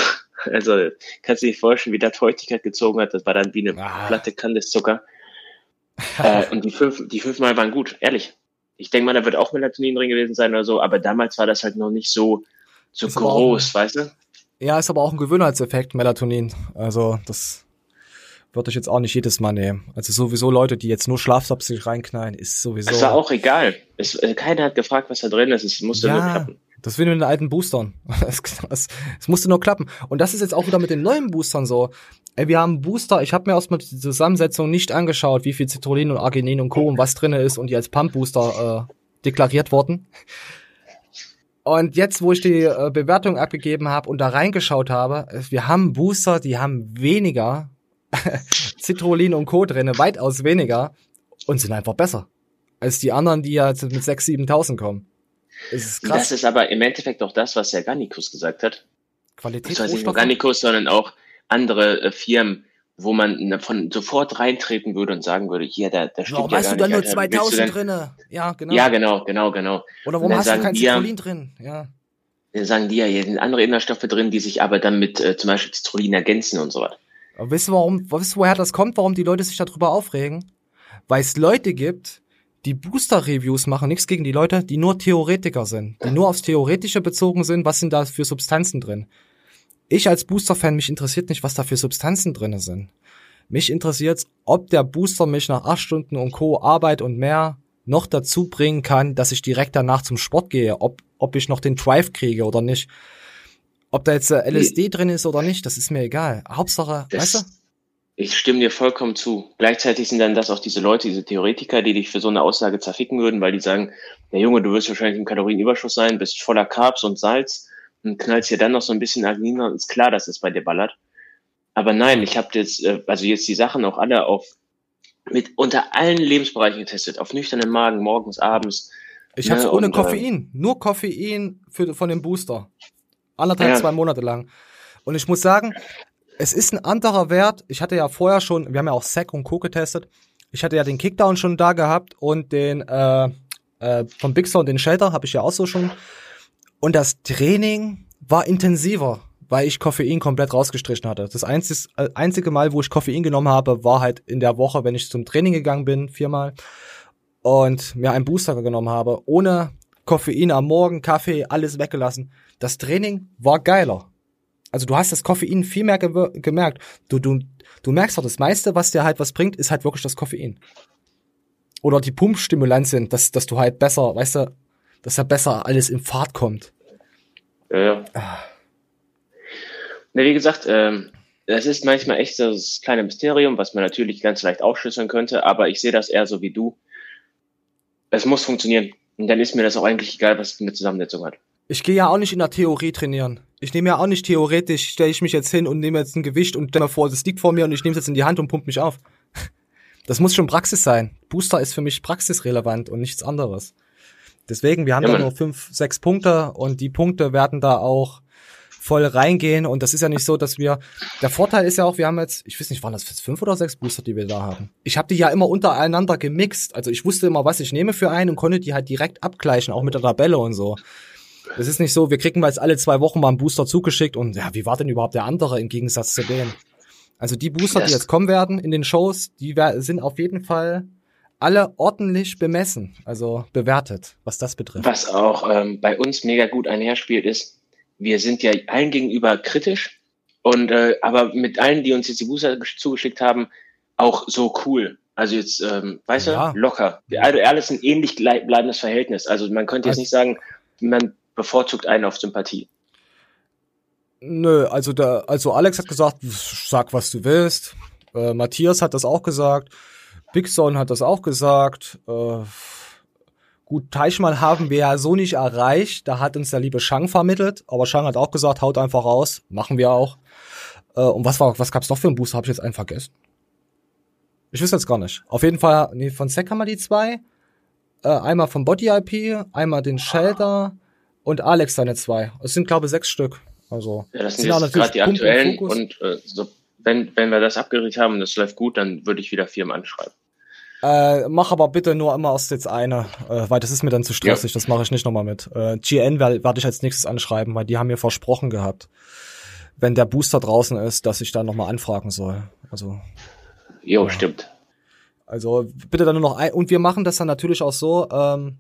Also kannst du dir vorstellen, wie das Feuchtigkeit gezogen hat. Das war dann wie eine ah. Platte Kandiszucker. äh, und die fünf, die fünfmal waren gut, ehrlich. Ich denke mal, da wird auch Melatonin drin gewesen sein oder so, aber damals war das halt noch nicht so, so groß, ein, weißt du? Ja, ist aber auch ein Gewöhnheitseffekt, Melatonin. Also das würde ich jetzt auch nicht jedes Mal nehmen. Also sowieso Leute, die jetzt nur Schlafsubs sich reinknallen, ist sowieso. Es war auch egal. Es, äh, keiner hat gefragt, was da drin ist. Es musste ja, nur klappen. Das wie mit den alten Boostern. Es, es, es musste nur klappen. Und das ist jetzt auch wieder mit den neuen Boostern so. Ey, wir haben Booster, ich habe mir erstmal die Zusammensetzung nicht angeschaut, wie viel Citrullin und Arginin und Co. und was drinne ist und die als Pump-Booster äh, deklariert wurden. Und jetzt, wo ich die äh, Bewertung abgegeben habe und da reingeschaut habe, wir haben Booster, die haben weniger *laughs* Citrullin und Co. drinne, weitaus weniger und sind einfach besser als die anderen, die ja mit 6.000, 7.000 kommen. Das ist krass. Das ist aber im Endeffekt auch das, was der Garnicus gesagt hat. Qualität. Das heißt nicht nur Garnicus, sondern auch andere äh, Firmen, wo man von sofort reintreten würde und sagen würde, hier, da, da steht warum ja hast du da nur 2000 drinne? Ja, genau. Ja, genau, genau, genau. Oder warum hast du kein Citrullin drin? Ja. Dann sagen die ja, hier sind andere Inhaltsstoffe drin, die sich aber dann mit äh, zum Beispiel Citrullin ergänzen und so weiter. Aber wisst ihr, warum, wisst ihr, woher das kommt, warum die Leute sich darüber aufregen? Weil es Leute gibt, die Booster-Reviews machen, nichts gegen die Leute, die nur Theoretiker sind, die nur aufs Theoretische bezogen sind, was sind da für Substanzen drin. Ich als Booster-Fan, mich interessiert nicht, was da für Substanzen drin sind. Mich interessiert, ob der Booster mich nach acht Stunden und Co. Arbeit und mehr noch dazu bringen kann, dass ich direkt danach zum Sport gehe, ob, ob ich noch den Drive kriege oder nicht. Ob da jetzt äh, LSD drin ist oder nicht, das ist mir egal. Hauptsache, das, weißt du? Ich stimme dir vollkommen zu. Gleichzeitig sind dann das auch diese Leute, diese Theoretiker, die dich für so eine Aussage zerficken würden, weil die sagen, der Junge, du wirst wahrscheinlich im Kalorienüberschuss sein, bist voller Carbs und Salz und knallst dir dann noch so ein bisschen und ist klar, dass es bei dir ballert. Aber nein, ich habe jetzt, äh, also jetzt die Sachen auch alle auf mit unter allen Lebensbereichen getestet, auf nüchternen Magen, morgens, abends. Ich habe es ne, ohne und, äh, Koffein, nur Koffein für, von dem Booster. Anderthalb, ja. zwei Monate lang. Und ich muss sagen, es ist ein anderer Wert. Ich hatte ja vorher schon, wir haben ja auch Sack und Co. getestet. Ich hatte ja den Kickdown schon da gehabt und den äh, äh, vom Big Sound, den Shelter, habe ich ja auch so schon. Und das Training war intensiver weil ich Koffein komplett rausgestrichen hatte. Das einzige, äh, einzige Mal, wo ich Koffein genommen habe, war halt in der Woche, wenn ich zum Training gegangen bin, viermal, und mir einen Booster genommen habe, ohne Koffein am Morgen, Kaffee, alles weggelassen. Das Training war geiler. Also du hast das Koffein viel mehr ge gemerkt. Du, du, du merkst doch, das meiste, was dir halt was bringt, ist halt wirklich das Koffein. Oder die Pumpstimulantien, dass, dass du halt besser, weißt du, dass da besser alles in Fahrt kommt. Ja, ja. Ah. Na, wie gesagt, ähm, das ist manchmal echt so das kleine Mysterium, was man natürlich ganz leicht aufschlüsseln könnte, aber ich sehe das eher so wie du. Es muss funktionieren. Und dann ist mir das auch eigentlich egal, was eine Zusammensetzung hat. Ich gehe ja auch nicht in der Theorie trainieren. Ich nehme ja auch nicht theoretisch, stelle ich mich jetzt hin und nehme jetzt ein Gewicht und stelle mir vor, das liegt vor mir und ich nehme es jetzt in die Hand und pump mich auf. *laughs* Das muss schon Praxis sein. Booster ist für mich praxisrelevant und nichts anderes. Deswegen, wir haben ja, da nur fünf, sechs Punkte und die Punkte werden da auch voll reingehen. Und das ist ja nicht so, dass wir. Der Vorteil ist ja auch, wir haben jetzt, ich weiß nicht, waren das fünf oder sechs Booster, die wir da haben. Ich habe die ja immer untereinander gemixt. Also ich wusste immer, was ich nehme für einen und konnte die halt direkt abgleichen, auch mit der Tabelle und so. Es ist nicht so, wir kriegen jetzt alle zwei Wochen mal einen Booster zugeschickt und ja, wie war denn überhaupt der andere im Gegensatz zu denen? Also die Booster, die jetzt kommen werden in den Shows, die sind auf jeden Fall alle ordentlich bemessen, also bewertet, was das betrifft. Was auch ähm, bei uns mega gut einherspielt, ist, wir sind ja allen gegenüber kritisch und äh, aber mit allen, die uns jetzt die Booster zugeschickt haben, auch so cool. Also jetzt, ähm, weißt ja. du, locker. Also alles ein ähnlich bleibendes Verhältnis. Also man könnte jetzt also, nicht sagen, man bevorzugt einen auf Sympathie. Nö, also der, also Alex hat gesagt, sag was du willst. Äh, Matthias hat das auch gesagt. Big Son hat das auch gesagt. Äh, Gut, Teichmann haben wir ja so nicht erreicht. Da hat uns der liebe Shang vermittelt. Aber Shang hat auch gesagt, haut einfach raus. Machen wir auch. Äh, und was war, was gab's noch für einen Booster? Hab ich jetzt einen vergessen. Ich wüsste jetzt gar nicht. Auf jeden Fall, nee, von Sek haben wir die zwei. Äh, einmal vom Body IP, einmal den Shelter und Alex seine zwei. Es sind, glaube ich, sechs Stück. Also, ja, das sind, sind gerade die aktuellen. Und äh, so, wenn, wenn wir das abgerichtet haben und das läuft gut, dann würde ich wieder Firmen anschreiben. Äh, mach aber bitte nur immer erst jetzt eine, äh, weil das ist mir dann zu stressig, ja. das mache ich nicht nochmal mit. Äh, GN werde werd ich als nächstes anschreiben, weil die haben mir versprochen gehabt, wenn der Booster draußen ist, dass ich da nochmal anfragen soll. Also. Jo, ja. stimmt. Also bitte dann nur noch ein. Und wir machen das dann natürlich auch so, ähm,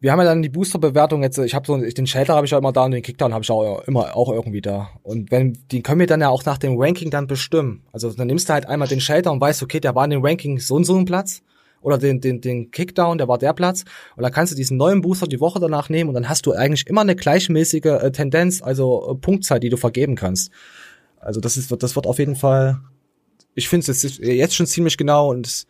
wir haben ja dann die Booster-Bewertung jetzt, ich habe so den Shelter habe ich ja immer da und den Kickdown habe ich auch immer auch irgendwie da. Und wenn die können wir dann ja auch nach dem Ranking dann bestimmen. Also dann nimmst du halt einmal den Shelter und weißt, okay, der war in dem Ranking so und so ein Platz oder den den den Kickdown, der war der Platz und dann kannst du diesen neuen Booster die Woche danach nehmen und dann hast du eigentlich immer eine gleichmäßige äh, Tendenz, also äh, Punktzahl, die du vergeben kannst. Also das ist das wird auf jeden Fall ich finde es jetzt, jetzt schon ziemlich genau und es,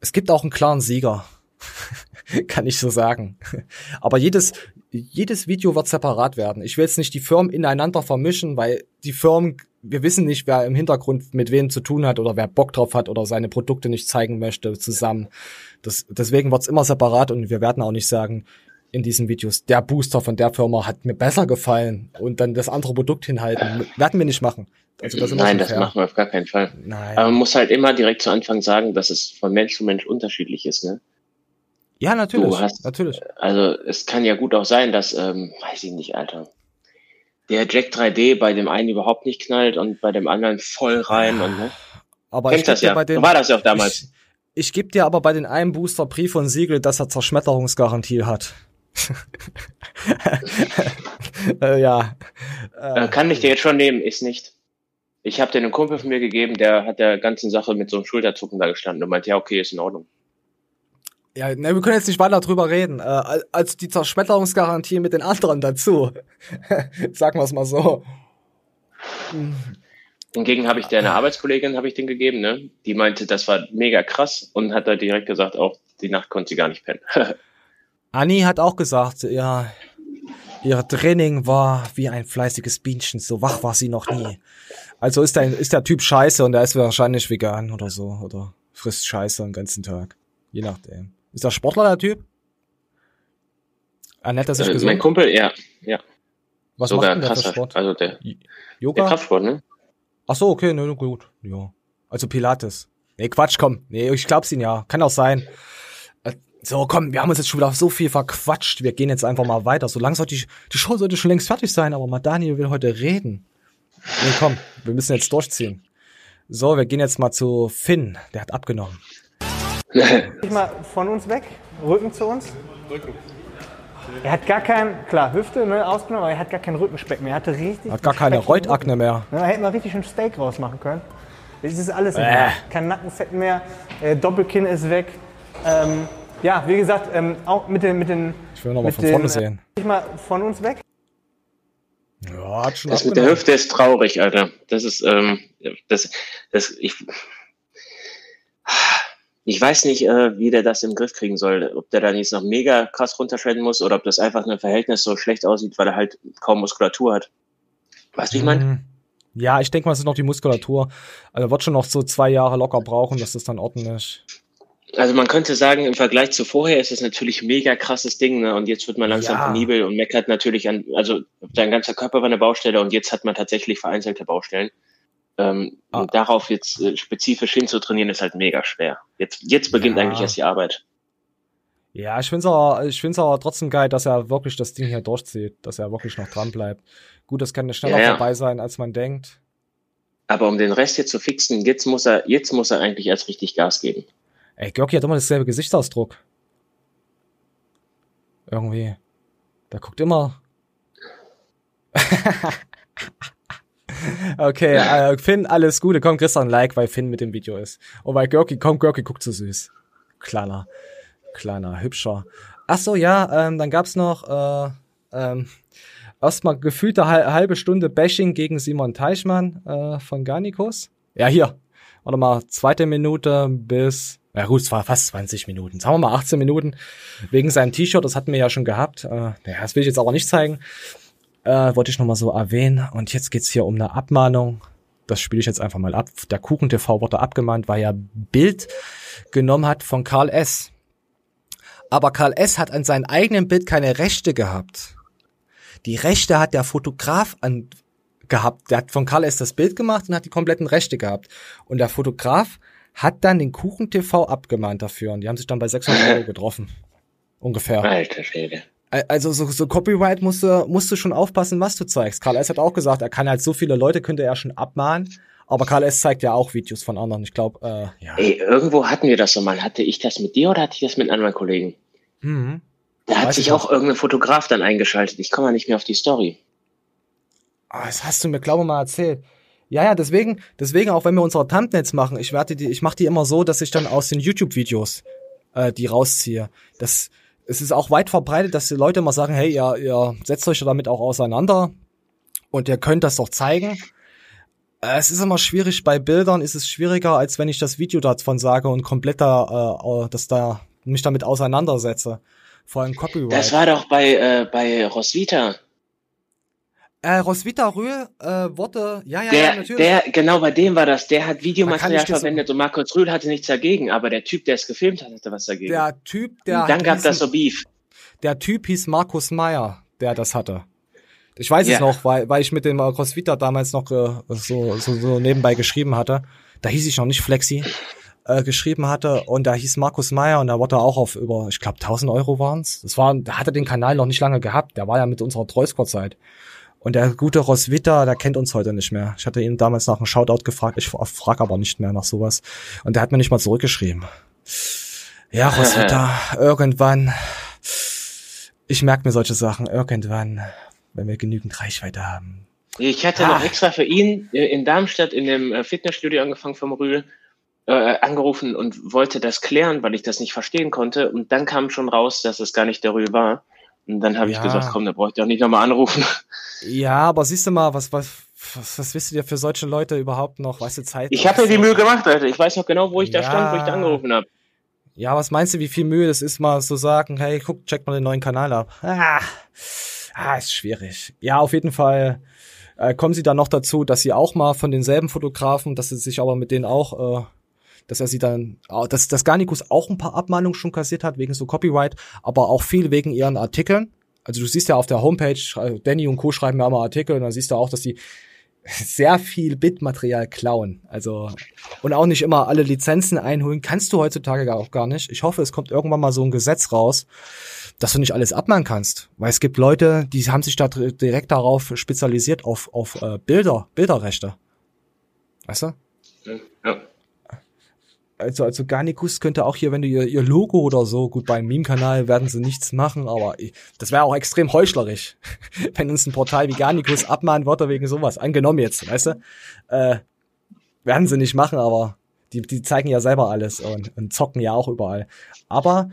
es gibt auch einen klaren Sieger. *laughs* *laughs* kann ich so sagen. *laughs* Aber jedes, jedes Video wird separat werden. Ich will jetzt nicht die Firmen ineinander vermischen, weil die Firmen, wir wissen nicht, wer im Hintergrund mit wem zu tun hat oder wer Bock drauf hat oder seine Produkte nicht zeigen möchte zusammen. Das, deswegen wird's immer separat und wir werden auch nicht sagen, in diesen Videos, der Booster von der Firma hat mir besser gefallen und dann das andere Produkt hinhalten. Werden wir nicht machen. Also das Nein, das machen wir auf gar keinen Fall. Nein. Aber man muss halt immer direkt zu Anfang sagen, dass es von Mensch zu Mensch unterschiedlich ist. Ne? Ja, natürlich. Du hast, natürlich. Also es kann ja gut auch sein, dass, ähm, weiß ich nicht, Alter, der Jack 3D bei dem einen überhaupt nicht knallt und bei dem anderen voll rein. Und, ne? Aber Kennst ich das ja. Bei dem, war das ja auch damals. Ich, ich gebe dir aber bei den einen Booster Brief und Siegel, dass er Zerschmetterungsgarantie hat. *laughs* äh, ja. Äh, kann ich dir jetzt schon nehmen, ist nicht. Ich habe den einen Kumpel von mir gegeben, der hat der ganzen Sache mit so einem Schulterzucken da gestanden und meinte, ja, okay, ist in Ordnung. Ja, ne, wir können jetzt nicht weiter drüber reden. Äh, als die Zerschmetterungsgarantie mit den anderen dazu. *laughs* Sagen wir es mal so. Hingegen habe ich der eine Arbeitskollegin habe ich den gegeben, ne? Die meinte, das war mega krass und hat da direkt gesagt, auch die Nacht konnte sie gar nicht pennen. *laughs* Anni hat auch gesagt, ja, ihr Training war wie ein fleißiges Bienchen, so wach war sie noch nie. Also ist der, ist der Typ scheiße und er ist wahrscheinlich vegan oder so oder frisst Scheiße den ganzen Tag. Je nachdem. Ist der Sportler der Typ? Ernährt er sich äh, gesund? Mein Kumpel, ja, ja. Was Sogar macht denn krasser, Sport? Also der, Yoga? der Kraftsport, ne? Ach so, okay, ne, gut. Ja. Also Pilates. Nee, Quatsch, komm. Nee, ich glaub's ihn ja. Kann auch sein. Äh, so, komm, wir haben uns jetzt schon wieder so viel verquatscht. Wir gehen jetzt einfach mal weiter. So langsam die, die Show sollte schon längst fertig sein, aber mal Daniel will heute reden. Nee, komm, wir müssen jetzt durchziehen. So, wir gehen jetzt mal zu Finn. Der hat abgenommen. *laughs* Ich mal von uns weg, Rücken zu uns. Rücken. Er hat gar keinen, klar, Hüfte ne, ausgenommen, aber er hat gar keinen Rückenspeck mehr. Er hatte richtig. Hat gar keine Reutakne mehr. Da hätte man richtig schön Steak rausmachen können. Das ist alles äh. Kein Nackenfett mehr, äh, Doppelkinn ist weg. Ähm, ja, wie gesagt, ähm, auch mit den, mit den. Ich will nochmal von den, vorne äh, sehen. Ich mal von uns weg. Ja, hat schon Das mit der Hüfte ist traurig, Alter. Das ist, ähm, das, das, ich, ich weiß nicht, äh, wie der das im Griff kriegen soll. Ob der dann jetzt noch mega krass runterschneiden muss oder ob das einfach nur Verhältnis so schlecht aussieht, weil er halt kaum Muskulatur hat. Weißt du, wie ich meine? Mhm. Ja, ich denke mal, es ist noch die Muskulatur. Also er wird schon noch so zwei Jahre locker brauchen, dass das dann ordentlich. Also man könnte sagen, im Vergleich zu vorher ist es natürlich mega krasses Ding, ne? Und jetzt wird man langsam ja. penibel und meckert natürlich an, also sein ganzer Körper war eine Baustelle und jetzt hat man tatsächlich vereinzelte Baustellen. Ähm, ah. Darauf jetzt äh, spezifisch hinzutrainieren, ist halt mega schwer. Jetzt, jetzt beginnt ja. eigentlich erst die Arbeit. Ja, ich finde es aber, ich find's aber trotzdem geil, dass er wirklich das Ding hier durchzieht, dass er wirklich noch dran bleibt. Gut, das kann schneller ja, ja. vorbei sein, als man denkt. Aber um den Rest jetzt zu fixen, jetzt muss er, jetzt muss er eigentlich erst richtig Gas geben. Ey, Görki hat immer dasselbe Gesichtsausdruck. Irgendwie. Der guckt immer. *laughs* Okay, äh, Finn, alles Gute. Komm, ein Like, weil Finn mit dem Video ist. Und bei Görki, komm, Görki guckt so süß. Kleiner, kleiner, hübscher. Ach so, ja, ähm, dann gab's noch äh, ähm, erstmal gefühlte halbe Stunde Bashing gegen Simon Teichmann äh, von Garnikos. Ja, hier. Warte mal, zweite Minute bis ja gut, es war fast 20 Minuten. Sagen wir mal 18 Minuten. Wegen seinem T-Shirt, das hatten wir ja schon gehabt. Äh, ja, das will ich jetzt aber nicht zeigen äh, wollte ich nochmal so erwähnen. Und jetzt geht's hier um eine Abmahnung. Das spiele ich jetzt einfach mal ab. Der Kuchen TV wurde abgemahnt, weil er Bild genommen hat von Karl S. Aber Karl S. hat an seinem eigenen Bild keine Rechte gehabt. Die Rechte hat der Fotograf an gehabt. Der hat von Karl S. das Bild gemacht und hat die kompletten Rechte gehabt. Und der Fotograf hat dann den Kuchen TV abgemahnt dafür. Und die haben sich dann bei 600 Euro getroffen. Ungefähr. Alter Schwede. Also so, so Copyright musst du, musst du schon aufpassen, was du zeigst. Karl S. hat auch gesagt, er kann halt so viele Leute, könnte er schon abmahnen. Aber Karl S. zeigt ja auch Videos von anderen. Ich glaube, äh, ja. Ey, irgendwo hatten wir das so mal. Hatte ich das mit dir oder hatte ich das mit anderen Kollegen? Mhm. Da hat sich auch irgendein Fotograf dann eingeschaltet. Ich komme nicht mehr auf die Story. Ah, das hast du mir, glaube ich, mal erzählt. Ja, ja, deswegen, deswegen auch wenn wir unsere Thumbnails machen, ich werde die, ich mache die immer so, dass ich dann aus den YouTube-Videos äh, die rausziehe. Das, es ist auch weit verbreitet, dass die Leute immer sagen, hey, ihr, ihr setzt euch damit auch auseinander und ihr könnt das doch zeigen. Äh, es ist immer schwierig, bei Bildern ist es schwieriger, als wenn ich das Video davon sage und komplett da, äh, dass da mich damit auseinandersetze. Vor allem Copyright. Das war doch bei, äh, bei Roswitha. Äh, Roswitha Rühl äh, Worte, ja, ja, der, ja, natürlich. Der, genau bei dem war das. Der hat Videomaterial verwendet so. und Markus Rühl hatte nichts dagegen, aber der Typ, der es gefilmt hat, hatte was dagegen. Der Typ, der. Und dann gab das so Beef. Der Typ hieß Markus Meyer, der das hatte. Ich weiß ja. es noch, weil, weil ich mit dem Roswitha damals noch äh, so, so, so nebenbei geschrieben hatte. Da hieß ich noch nicht Flexi. Äh, geschrieben hatte und da hieß Markus Meyer und da wurde er auch auf über, ich glaube 1000 Euro waren's. Das war, da hat er den Kanal noch nicht lange gehabt. Der war ja mit unserer Treuscore-Zeit. Und der gute Roswitha, der kennt uns heute nicht mehr. Ich hatte ihn damals nach einem Shoutout gefragt, ich frage aber nicht mehr nach sowas. Und der hat mir nicht mal zurückgeschrieben. Ja, Roswitha, *laughs* irgendwann, ich merke mir solche Sachen, irgendwann, wenn wir genügend Reichweite haben, Ich hatte ah. noch extra für ihn in Darmstadt in dem äh, Fitnessstudio angefangen vom Rühl, äh, angerufen und wollte das klären, weil ich das nicht verstehen konnte. Und dann kam schon raus, dass es gar nicht der Rühl war. Und dann habe ja. ich gesagt, komm, da brauche ich auch nicht nochmal anrufen. Ja, aber siehst du mal, was, was, was, was wisst ihr für solche Leute überhaupt noch? Weißt du, Zeit? Ich habe mir die Mühe gemacht, Alter. Ich weiß noch genau, wo ich ja. da stand, wo ich da angerufen habe. Ja, was meinst du, wie viel Mühe das ist, mal so sagen, hey, guck, check mal den neuen Kanal ab. Ah, ah ist schwierig. Ja, auf jeden Fall äh, kommen sie dann noch dazu, dass sie auch mal von denselben Fotografen, dass sie sich aber mit denen auch, äh, dass er sie dann, dass, dass Garnicus auch ein paar Abmahnungen schon kassiert hat wegen so Copyright, aber auch viel wegen ihren Artikeln. Also du siehst ja auf der Homepage, Danny und Co. schreiben ja immer Artikel und dann siehst du auch, dass die sehr viel Bildmaterial klauen. Also und auch nicht immer alle Lizenzen einholen. Kannst du heutzutage auch gar nicht. Ich hoffe, es kommt irgendwann mal so ein Gesetz raus, dass du nicht alles abmachen kannst. Weil es gibt Leute, die haben sich da direkt darauf spezialisiert, auf, auf äh, Bilder, Bilderrechte. Weißt du? Ja. Also, also Garnicus könnte auch hier, wenn du ihr, ihr Logo oder so, gut, beim Meme-Kanal werden sie nichts machen, aber ich, das wäre auch extrem heuchlerisch, *laughs* wenn uns ein Portal wie Garnicus abmahnen würde wegen sowas. Angenommen jetzt, weißt du? Äh, werden sie nicht machen, aber die, die zeigen ja selber alles und, und zocken ja auch überall. Aber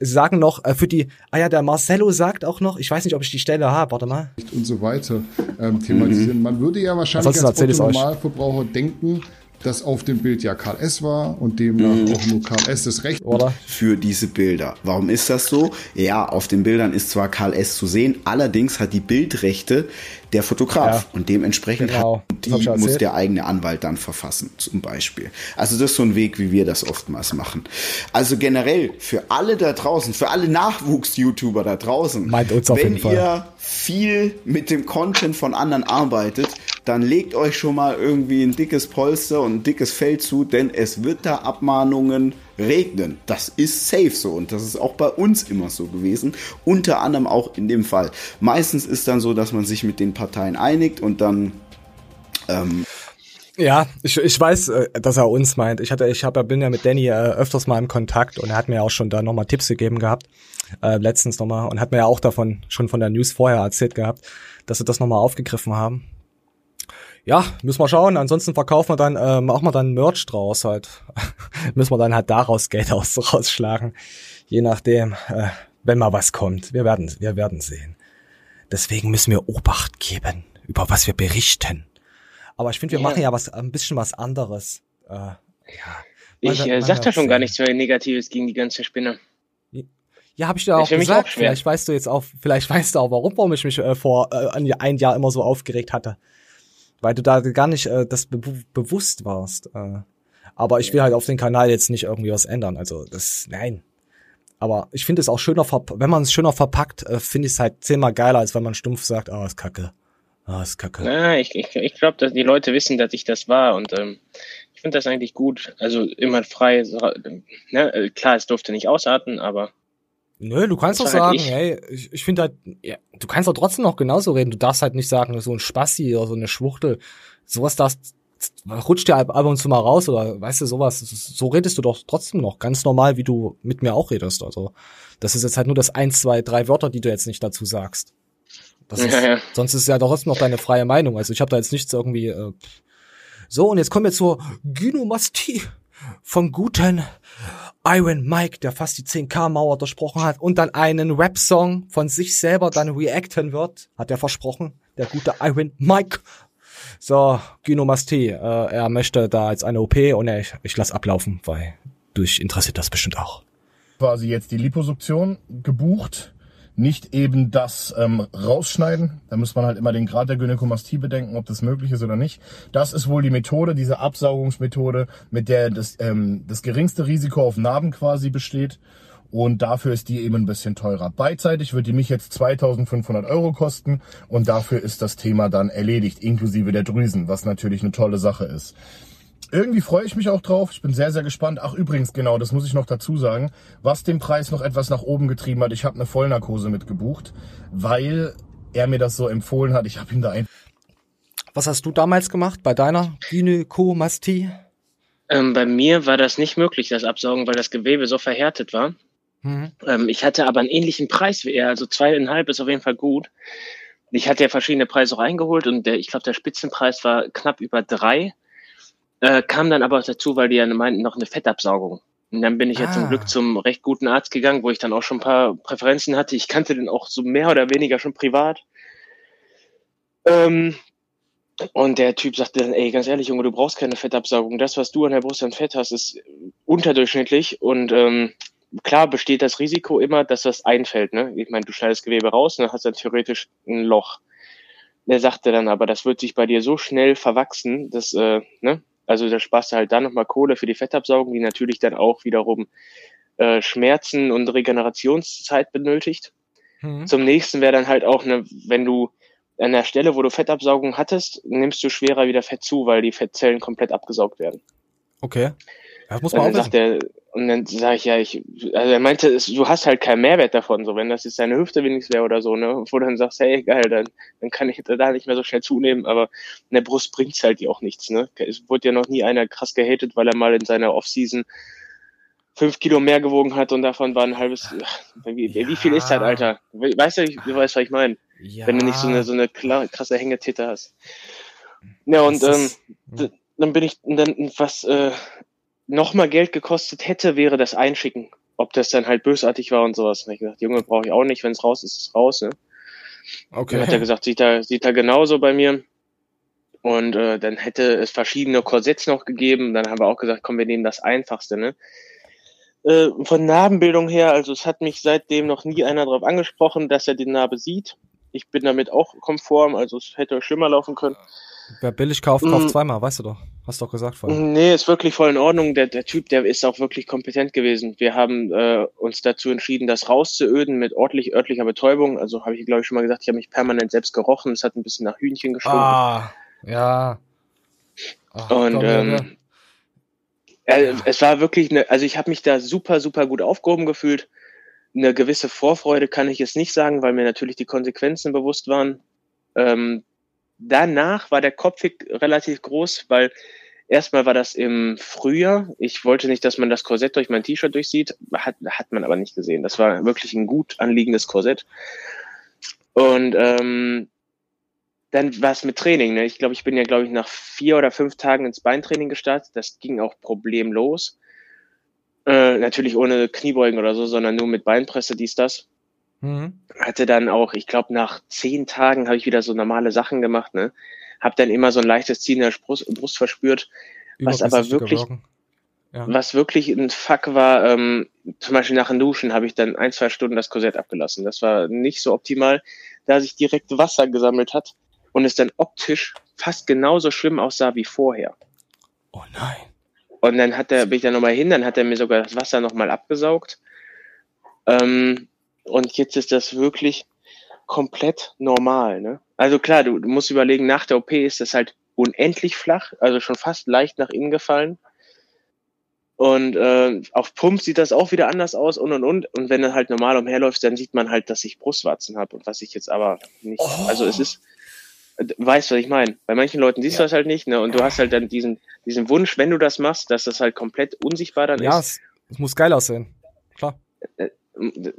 Sie sagen noch, äh, für die, ah ja, der Marcello sagt auch noch, ich weiß nicht, ob ich die Stelle habe, warte mal. Und so weiter ähm, thematisieren. Mhm. Man würde ja wahrscheinlich als Normalverbraucher denken, dass auf dem Bild ja Karl S. war und demnach mhm. auch nur Karl S. das Recht Oder? für diese Bilder. Warum ist das so? Ja, auf den Bildern ist zwar Karl S. zu sehen, allerdings hat die Bildrechte der Fotograf. Ja. Und dementsprechend genau. hat, die muss der eigene Anwalt dann verfassen, zum Beispiel. Also das ist so ein Weg, wie wir das oftmals machen. Also generell für alle da draußen, für alle Nachwuchs-YouTuber da draußen, wenn ihr viel mit dem Content von anderen arbeitet, dann legt euch schon mal irgendwie ein dickes Polster und ein dickes Fell zu, denn es wird da Abmahnungen regnen. Das ist safe so und das ist auch bei uns immer so gewesen. Unter anderem auch in dem Fall. Meistens ist dann so, dass man sich mit den Parteien einigt und dann ähm, ja, ich, ich weiß, äh, dass er uns meint. Ich hatte, ich hab, bin ja mit Danny äh, öfters mal im Kontakt und er hat mir auch schon da nochmal Tipps gegeben gehabt, äh, letztens nochmal und hat mir ja auch davon schon von der News vorher erzählt gehabt, dass sie das nochmal aufgegriffen haben ja, müssen wir schauen. Ansonsten verkaufen wir dann, äh, machen wir dann Merch draus halt. *laughs* müssen wir dann halt daraus Geld aus, *laughs* rausschlagen. Je nachdem, äh, wenn mal was kommt. Wir werden, wir werden sehen. Deswegen müssen wir Obacht geben, über was wir berichten. Aber ich finde, wir ja. machen ja was, ein bisschen was anderes. Äh, ja. Ich äh, sag da schon gar nichts mehr Negatives gegen die ganze Spinne. Ja, habe ich dir auch gesagt. Auch vielleicht weißt du jetzt auch, vielleicht *laughs* weißt du auch, warum, warum ich mich äh, vor äh, ein Jahr immer so aufgeregt hatte weil du da gar nicht äh, das be bewusst warst. Äh. Aber ich will halt auf den Kanal jetzt nicht irgendwie was ändern. Also das, nein. Aber ich finde es auch schöner, wenn man es schöner verpackt, äh, finde ich es halt zehnmal geiler, als wenn man stumpf sagt, ah, oh, ist kacke. Ah, oh, ist kacke. Ja, ich, ich, ich glaube, dass die Leute wissen, dass ich das war und ähm, ich finde das eigentlich gut. Also immer frei, ne? Äh, klar, es durfte nicht ausarten, aber Nö, du kannst doch sagen, ich. hey, ich, ich finde halt, ja, du kannst doch trotzdem noch genauso reden. Du darfst halt nicht sagen, so ein Spassi oder so eine Schwuchtel. Sowas darfst, rutscht dir ab und zu mal raus oder weißt du, sowas. So redest du doch trotzdem noch ganz normal, wie du mit mir auch redest. Also, das ist jetzt halt nur das eins, zwei, drei Wörter, die du jetzt nicht dazu sagst. Das ist, ja, ja. Sonst ist es ja doch trotzdem noch deine freie Meinung. Also ich habe da jetzt nichts irgendwie. Äh, so, und jetzt kommen wir zur Gynomastie vom guten Iron Mike, der fast die 10k-Mauer durchbrochen hat und dann einen Rap-Song von sich selber dann reacten wird, hat er versprochen, der gute Iron Mike. So, Gynomastie, äh, er möchte da als eine OP und ich, ich lass ablaufen, weil durch interessiert das bestimmt auch. Quasi jetzt die Liposuktion gebucht nicht eben das ähm, rausschneiden. Da muss man halt immer den Grad der Gynäkomastie bedenken, ob das möglich ist oder nicht. Das ist wohl die Methode, diese Absaugungsmethode, mit der das, ähm, das geringste Risiko auf Narben quasi besteht. Und dafür ist die eben ein bisschen teurer. Beidseitig wird die mich jetzt 2500 Euro kosten und dafür ist das Thema dann erledigt, inklusive der Drüsen, was natürlich eine tolle Sache ist irgendwie freue ich mich auch drauf. Ich bin sehr, sehr gespannt. Ach, übrigens, genau, das muss ich noch dazu sagen, was den Preis noch etwas nach oben getrieben hat. Ich habe eine Vollnarkose mitgebucht, weil er mir das so empfohlen hat. Ich habe ihm da ein. Was hast du damals gemacht bei deiner Gynäkomastie? Ähm, bei mir war das nicht möglich, das Absaugen, weil das Gewebe so verhärtet war. Mhm. Ähm, ich hatte aber einen ähnlichen Preis wie er, also zweieinhalb ist auf jeden Fall gut. ich hatte ja verschiedene Preise reingeholt und der, ich glaube, der Spitzenpreis war knapp über drei. Äh, kam dann aber dazu, weil die ja meinten, noch eine Fettabsaugung. Und dann bin ich ah. ja zum Glück zum recht guten Arzt gegangen, wo ich dann auch schon ein paar Präferenzen hatte. Ich kannte den auch so mehr oder weniger schon privat. Ähm, und der Typ sagte dann, ey, ganz ehrlich, Junge, du brauchst keine Fettabsaugung. Das, was du an der Brust an Fett hast, ist unterdurchschnittlich. Und ähm, klar besteht das Risiko immer, dass das einfällt. Ne? Ich meine, du schneidest Gewebe raus und dann hast du dann theoretisch ein Loch. Der sagte dann aber, das wird sich bei dir so schnell verwachsen, dass, äh, ne? Also da sparst du halt dann nochmal Kohle für die Fettabsaugung, die natürlich dann auch wiederum äh, Schmerzen und Regenerationszeit benötigt. Mhm. Zum nächsten wäre dann halt auch, ne, wenn du an der Stelle, wo du Fettabsaugung hattest, nimmst du schwerer wieder Fett zu, weil die Fettzellen komplett abgesaugt werden. Okay. Das muss man auch sagt er, und dann sage ich ja, ich, also er meinte, es, du hast halt keinen Mehrwert davon, so wenn das jetzt deine Hüfte wenigstens wäre oder so, ne, wo du dann sagst, hey, geil, dann, dann kann ich da nicht mehr so schnell zunehmen, aber in der Brust bringt's halt auch nichts, ne. Es wurde ja noch nie einer krass gehatet, weil er mal in seiner Offseason fünf Kilo mehr gewogen hat und davon war ein halbes, wie, ja. wie viel ist das, Alter? Weißt du, du weißt, was ich meine? Ja. Wenn du nicht so eine, so eine krasse Hängetitte hast. Ja, und ähm, dann bin ich dann was äh, nochmal Geld gekostet hätte, wäre das Einschicken. Ob das dann halt bösartig war und sowas. Und ich gesagt, Junge, brauche ich auch nicht, wenn es raus ist, ist es raus, ne? Okay. Dann hat er gesagt, sieht er, sieht er genauso bei mir. Und äh, dann hätte es verschiedene Korsetts noch gegeben. Dann haben wir auch gesagt, komm, wir nehmen das Einfachste, ne? Äh, von Narbenbildung her, also es hat mich seitdem noch nie einer darauf angesprochen, dass er die Narbe sieht. Ich bin damit auch konform, also es hätte schlimmer laufen können. Wer billig kauft, kauft mm. zweimal, weißt du doch. Hast du doch gesagt vorhin. Nee, ist wirklich voll in Ordnung. Der, der Typ, der ist auch wirklich kompetent gewesen. Wir haben äh, uns dazu entschieden, das rauszuöden mit ordentlich örtlicher Betäubung. Also habe ich, glaube ich, schon mal gesagt, ich habe mich permanent selbst gerochen. Es hat ein bisschen nach Hühnchen gestunken. Ah, ja. Ach, Und komm, ähm, äh, es war wirklich eine, also ich habe mich da super, super gut aufgehoben gefühlt. Eine gewisse Vorfreude kann ich jetzt nicht sagen, weil mir natürlich die Konsequenzen bewusst waren. Ähm, danach war der Kopf relativ groß, weil erstmal war das im Frühjahr. Ich wollte nicht, dass man das Korsett durch mein T-Shirt durchsieht, hat, hat man aber nicht gesehen. Das war wirklich ein gut anliegendes Korsett. Und ähm, dann war es mit Training. Ne? Ich glaube, ich bin ja, glaube ich, nach vier oder fünf Tagen ins Beintraining gestartet. Das ging auch problemlos. Äh, natürlich ohne Kniebeugen oder so, sondern nur mit Beinpresse, dies, das. Mhm. Hatte dann auch, ich glaube, nach zehn Tagen habe ich wieder so normale Sachen gemacht, ne? Hab dann immer so ein leichtes Ziehen der Brust, Brust verspürt, was aber wirklich, ja. was wirklich ein Fuck war, ähm, zum Beispiel nach dem Duschen habe ich dann ein, zwei Stunden das Korsett abgelassen. Das war nicht so optimal, da sich direkt Wasser gesammelt hat und es dann optisch fast genauso schlimm aussah wie vorher. Oh nein. Und dann hat er, bin ich da nochmal hin, dann hat er mir sogar das Wasser nochmal abgesaugt. Ähm, und jetzt ist das wirklich komplett normal. Ne? Also klar, du, du musst überlegen, nach der OP ist das halt unendlich flach, also schon fast leicht nach innen gefallen. Und äh, auf Pump sieht das auch wieder anders aus und und und. Und wenn du halt normal umherläufst, dann sieht man halt, dass ich Brustwarzen habe und was ich jetzt aber nicht. Oh. Also es ist, weißt du, was ich meine? Bei manchen Leuten siehst ja. du das halt nicht, ne? Und du hast halt dann diesen, diesen Wunsch, wenn du das machst, dass das halt komplett unsichtbar dann ja, ist. Ja, es, es muss geil aussehen. Klar.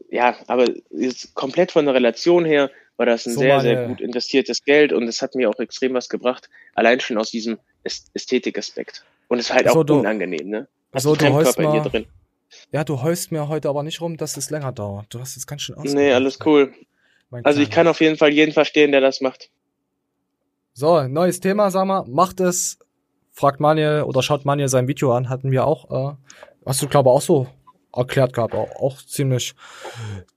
Ja, aber ist komplett von der Relation her war das ein so sehr, sehr gut investiertes Geld und es hat mir auch extrem was gebracht, allein schon aus diesem Ästhetikaspekt. Und es ist halt also auch du, unangenehm, ne? Also du heust mal, drin. Ja, du heust mir heute aber nicht rum, dass es länger dauert. Du hast jetzt ganz schön aus. Nee, alles cool. Also ich kann auf jeden Fall jeden verstehen, der das macht. So, neues Thema, sag mal, macht es, fragt Manuel oder schaut Manuel sein Video an, hatten wir auch, äh, hast du glaube auch so erklärt gehabt, auch, auch ziemlich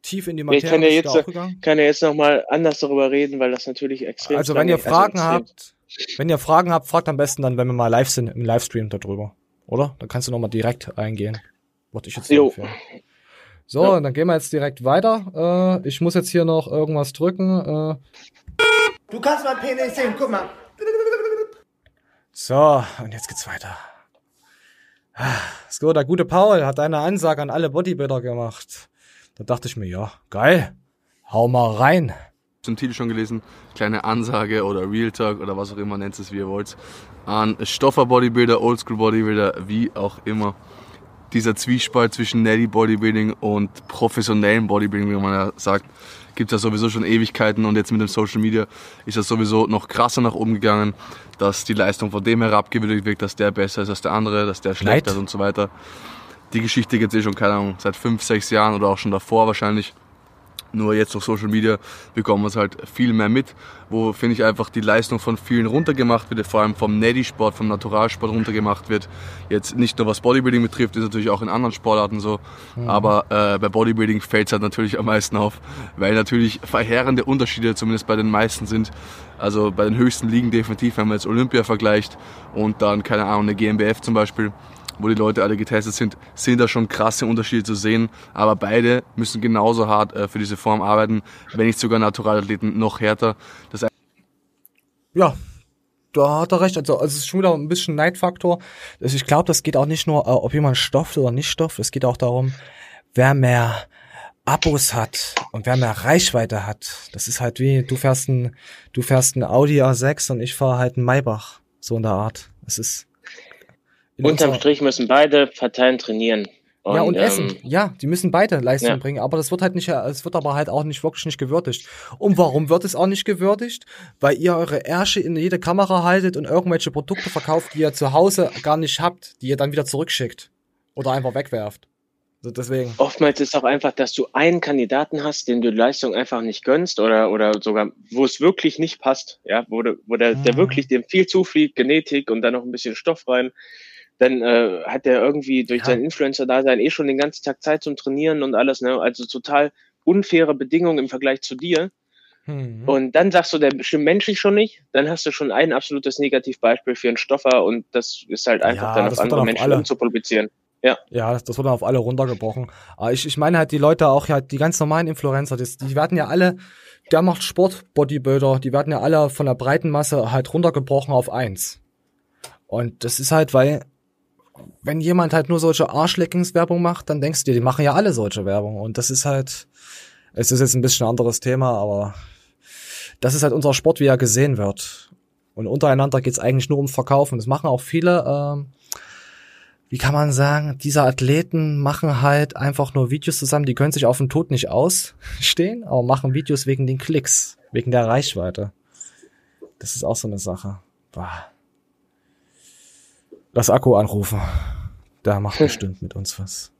tief in die Materie. Ich kann ja jetzt, kann ja jetzt noch mal anders darüber reden, weil das natürlich extrem. Also wenn ihr Fragen also habt, wenn ihr Fragen habt, fragt am besten dann, wenn wir mal live sind im Livestream darüber, oder? Dann kannst du noch mal direkt eingehen. Wollte ich jetzt jo. So, ja. dann gehen wir jetzt direkt weiter. Äh, ich muss jetzt hier noch irgendwas drücken. Äh. Du kannst mein Penis sehen, guck mal. So, und jetzt geht's weiter. So, der gute Paul hat eine Ansage an alle Bodybuilder gemacht. Da dachte ich mir, ja, geil, hau mal rein. Zum Titel schon gelesen, kleine Ansage oder Real Talk oder was auch immer, nennt es wie ihr wollt. An Stoffer Bodybuilder, Oldschool Bodybuilder, wie auch immer. Dieser Zwiespalt zwischen Nelly Bodybuilding und professionellem Bodybuilding, wie man ja sagt, gibt es ja sowieso schon Ewigkeiten und jetzt mit dem Social Media ist das sowieso noch krasser nach oben gegangen, dass die Leistung von dem herabgewürdigt wird, dass der besser ist als der andere, dass der schlechter ist und so weiter. Die Geschichte gibt es eh schon, keine Ahnung, seit fünf, sechs Jahren oder auch schon davor wahrscheinlich. Nur jetzt durch Social Media bekommen wir es halt viel mehr mit, wo finde ich einfach die Leistung von vielen runtergemacht wird, vor allem vom Neddy-Sport, vom Naturalsport runtergemacht wird. Jetzt nicht nur was Bodybuilding betrifft, ist natürlich auch in anderen Sportarten so, mhm. aber äh, bei Bodybuilding fällt es halt natürlich am meisten auf, weil natürlich verheerende Unterschiede zumindest bei den meisten sind. Also bei den höchsten Ligen definitiv, wenn man jetzt Olympia vergleicht und dann, keine Ahnung, eine GmbF zum Beispiel, wo die Leute alle getestet sind, sind da schon krasse Unterschiede zu sehen. Aber beide müssen genauso hart äh, für diese Form arbeiten, wenn nicht sogar Naturalathleten noch härter. Das ja, da hat er recht. Also, also es ist schon wieder ein bisschen Neidfaktor. Also ich glaube, das geht auch nicht nur, äh, ob jemand stofft oder nicht stofft. Es geht auch darum, wer mehr Abos hat und wer mehr Reichweite hat. Das ist halt wie, du fährst ein, du fährst ein Audi A6 und ich fahre halt einen Maybach. So in der Art. Es ist, Unterm Strich müssen beide Parteien trainieren. Und, ja, und ähm, essen. Ja, die müssen beide Leistung ja. bringen. Aber das wird halt nicht, es wird aber halt auch nicht wirklich nicht gewürdigt. Und warum wird es auch nicht gewürdigt? Weil ihr eure Ärsche in jede Kamera haltet und irgendwelche Produkte verkauft, die ihr zu Hause gar nicht habt, die ihr dann wieder zurückschickt. Oder einfach wegwerft. Also deswegen. Oftmals ist auch einfach, dass du einen Kandidaten hast, den du Leistung einfach nicht gönnst oder, oder sogar, wo es wirklich nicht passt. Ja, wo, wo der, mhm. der wirklich dem viel zufliegt, Genetik und dann noch ein bisschen Stoff rein dann äh, hat er irgendwie durch ja. sein Influencer-Dasein eh schon den ganzen Tag Zeit zum Trainieren und alles, ne? Also total unfaire Bedingungen im Vergleich zu dir. Mhm. Und dann sagst du, der stimmt menschlich schon nicht, dann hast du schon ein absolutes Negativbeispiel für einen Stoffer und das ist halt einfach ja, dann auf andere dann Menschen auf umzupublizieren. Ja. Ja, das dann auf alle runtergebrochen. Aber ich, ich meine halt die Leute auch, ja, die ganz normalen Influencer, das, die werden ja alle, der macht Sport, Bodybuilder, die werden ja alle von der breiten Masse halt runtergebrochen auf eins. Und das ist halt, weil wenn jemand halt nur solche Arschleckingswerbung macht, dann denkst du dir, die machen ja alle solche Werbung. Und das ist halt, es ist jetzt ein bisschen ein anderes Thema, aber das ist halt unser Sport, wie er gesehen wird. Und untereinander geht's eigentlich nur um Verkaufen. Das machen auch viele, ähm, wie kann man sagen, diese Athleten machen halt einfach nur Videos zusammen, die können sich auf den Tod nicht ausstehen, aber machen Videos wegen den Klicks, wegen der Reichweite. Das ist auch so eine Sache. Boah. Lass Akku anrufen. Der macht *laughs* bestimmt mit uns was.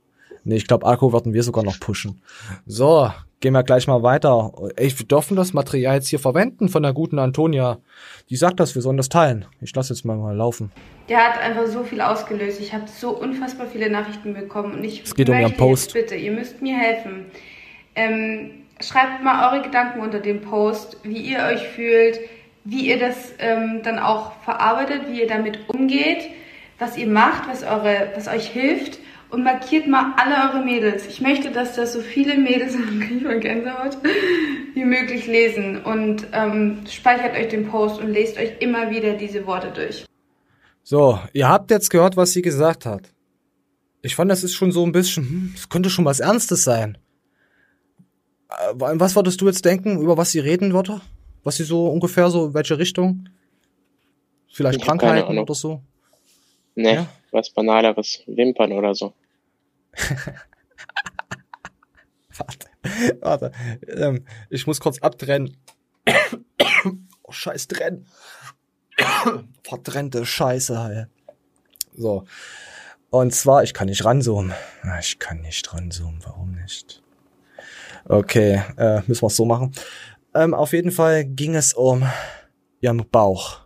Nee, ich glaube, Akku werden wir sogar noch pushen. So, gehen wir gleich mal weiter. Ey, wir dürfen das Material jetzt hier verwenden von der guten Antonia. Die sagt das, wir sollen das teilen. Ich lasse jetzt mal mal laufen. Der hat einfach so viel ausgelöst. Ich habe so unfassbar viele Nachrichten bekommen und ich es geht um ihren Post. bitte, ihr müsst mir helfen. Ähm, schreibt mal eure Gedanken unter dem Post, wie ihr euch fühlt, wie ihr das ähm, dann auch verarbeitet, wie ihr damit umgeht was ihr macht, was, eure, was euch hilft und markiert mal alle eure Mädels. Ich möchte, dass das so viele Mädels, *laughs* Gänsehaut, wie möglich lesen und ähm, speichert euch den Post und lest euch immer wieder diese Worte durch. So, ihr habt jetzt gehört, was sie gesagt hat. Ich fand, das ist schon so ein bisschen, hm, das könnte schon was Ernstes sein. Äh, was würdest du jetzt denken, über was sie reden würde? Was sie so ungefähr so, in welche Richtung? Vielleicht ich Krankheiten oder so? Nee, ja? was Banaleres. Wimpern oder so. *laughs* warte, warte. Ähm, ich muss kurz abtrennen. *coughs* oh, scheiß trennen. *coughs* Vertrennte Scheiße, hey. So. Und zwar, ich kann nicht ranzoomen. Ah, ich kann nicht ranzoomen, warum nicht? Okay, äh, müssen wir es so machen. Ähm, auf jeden Fall ging es um ihren Bauch.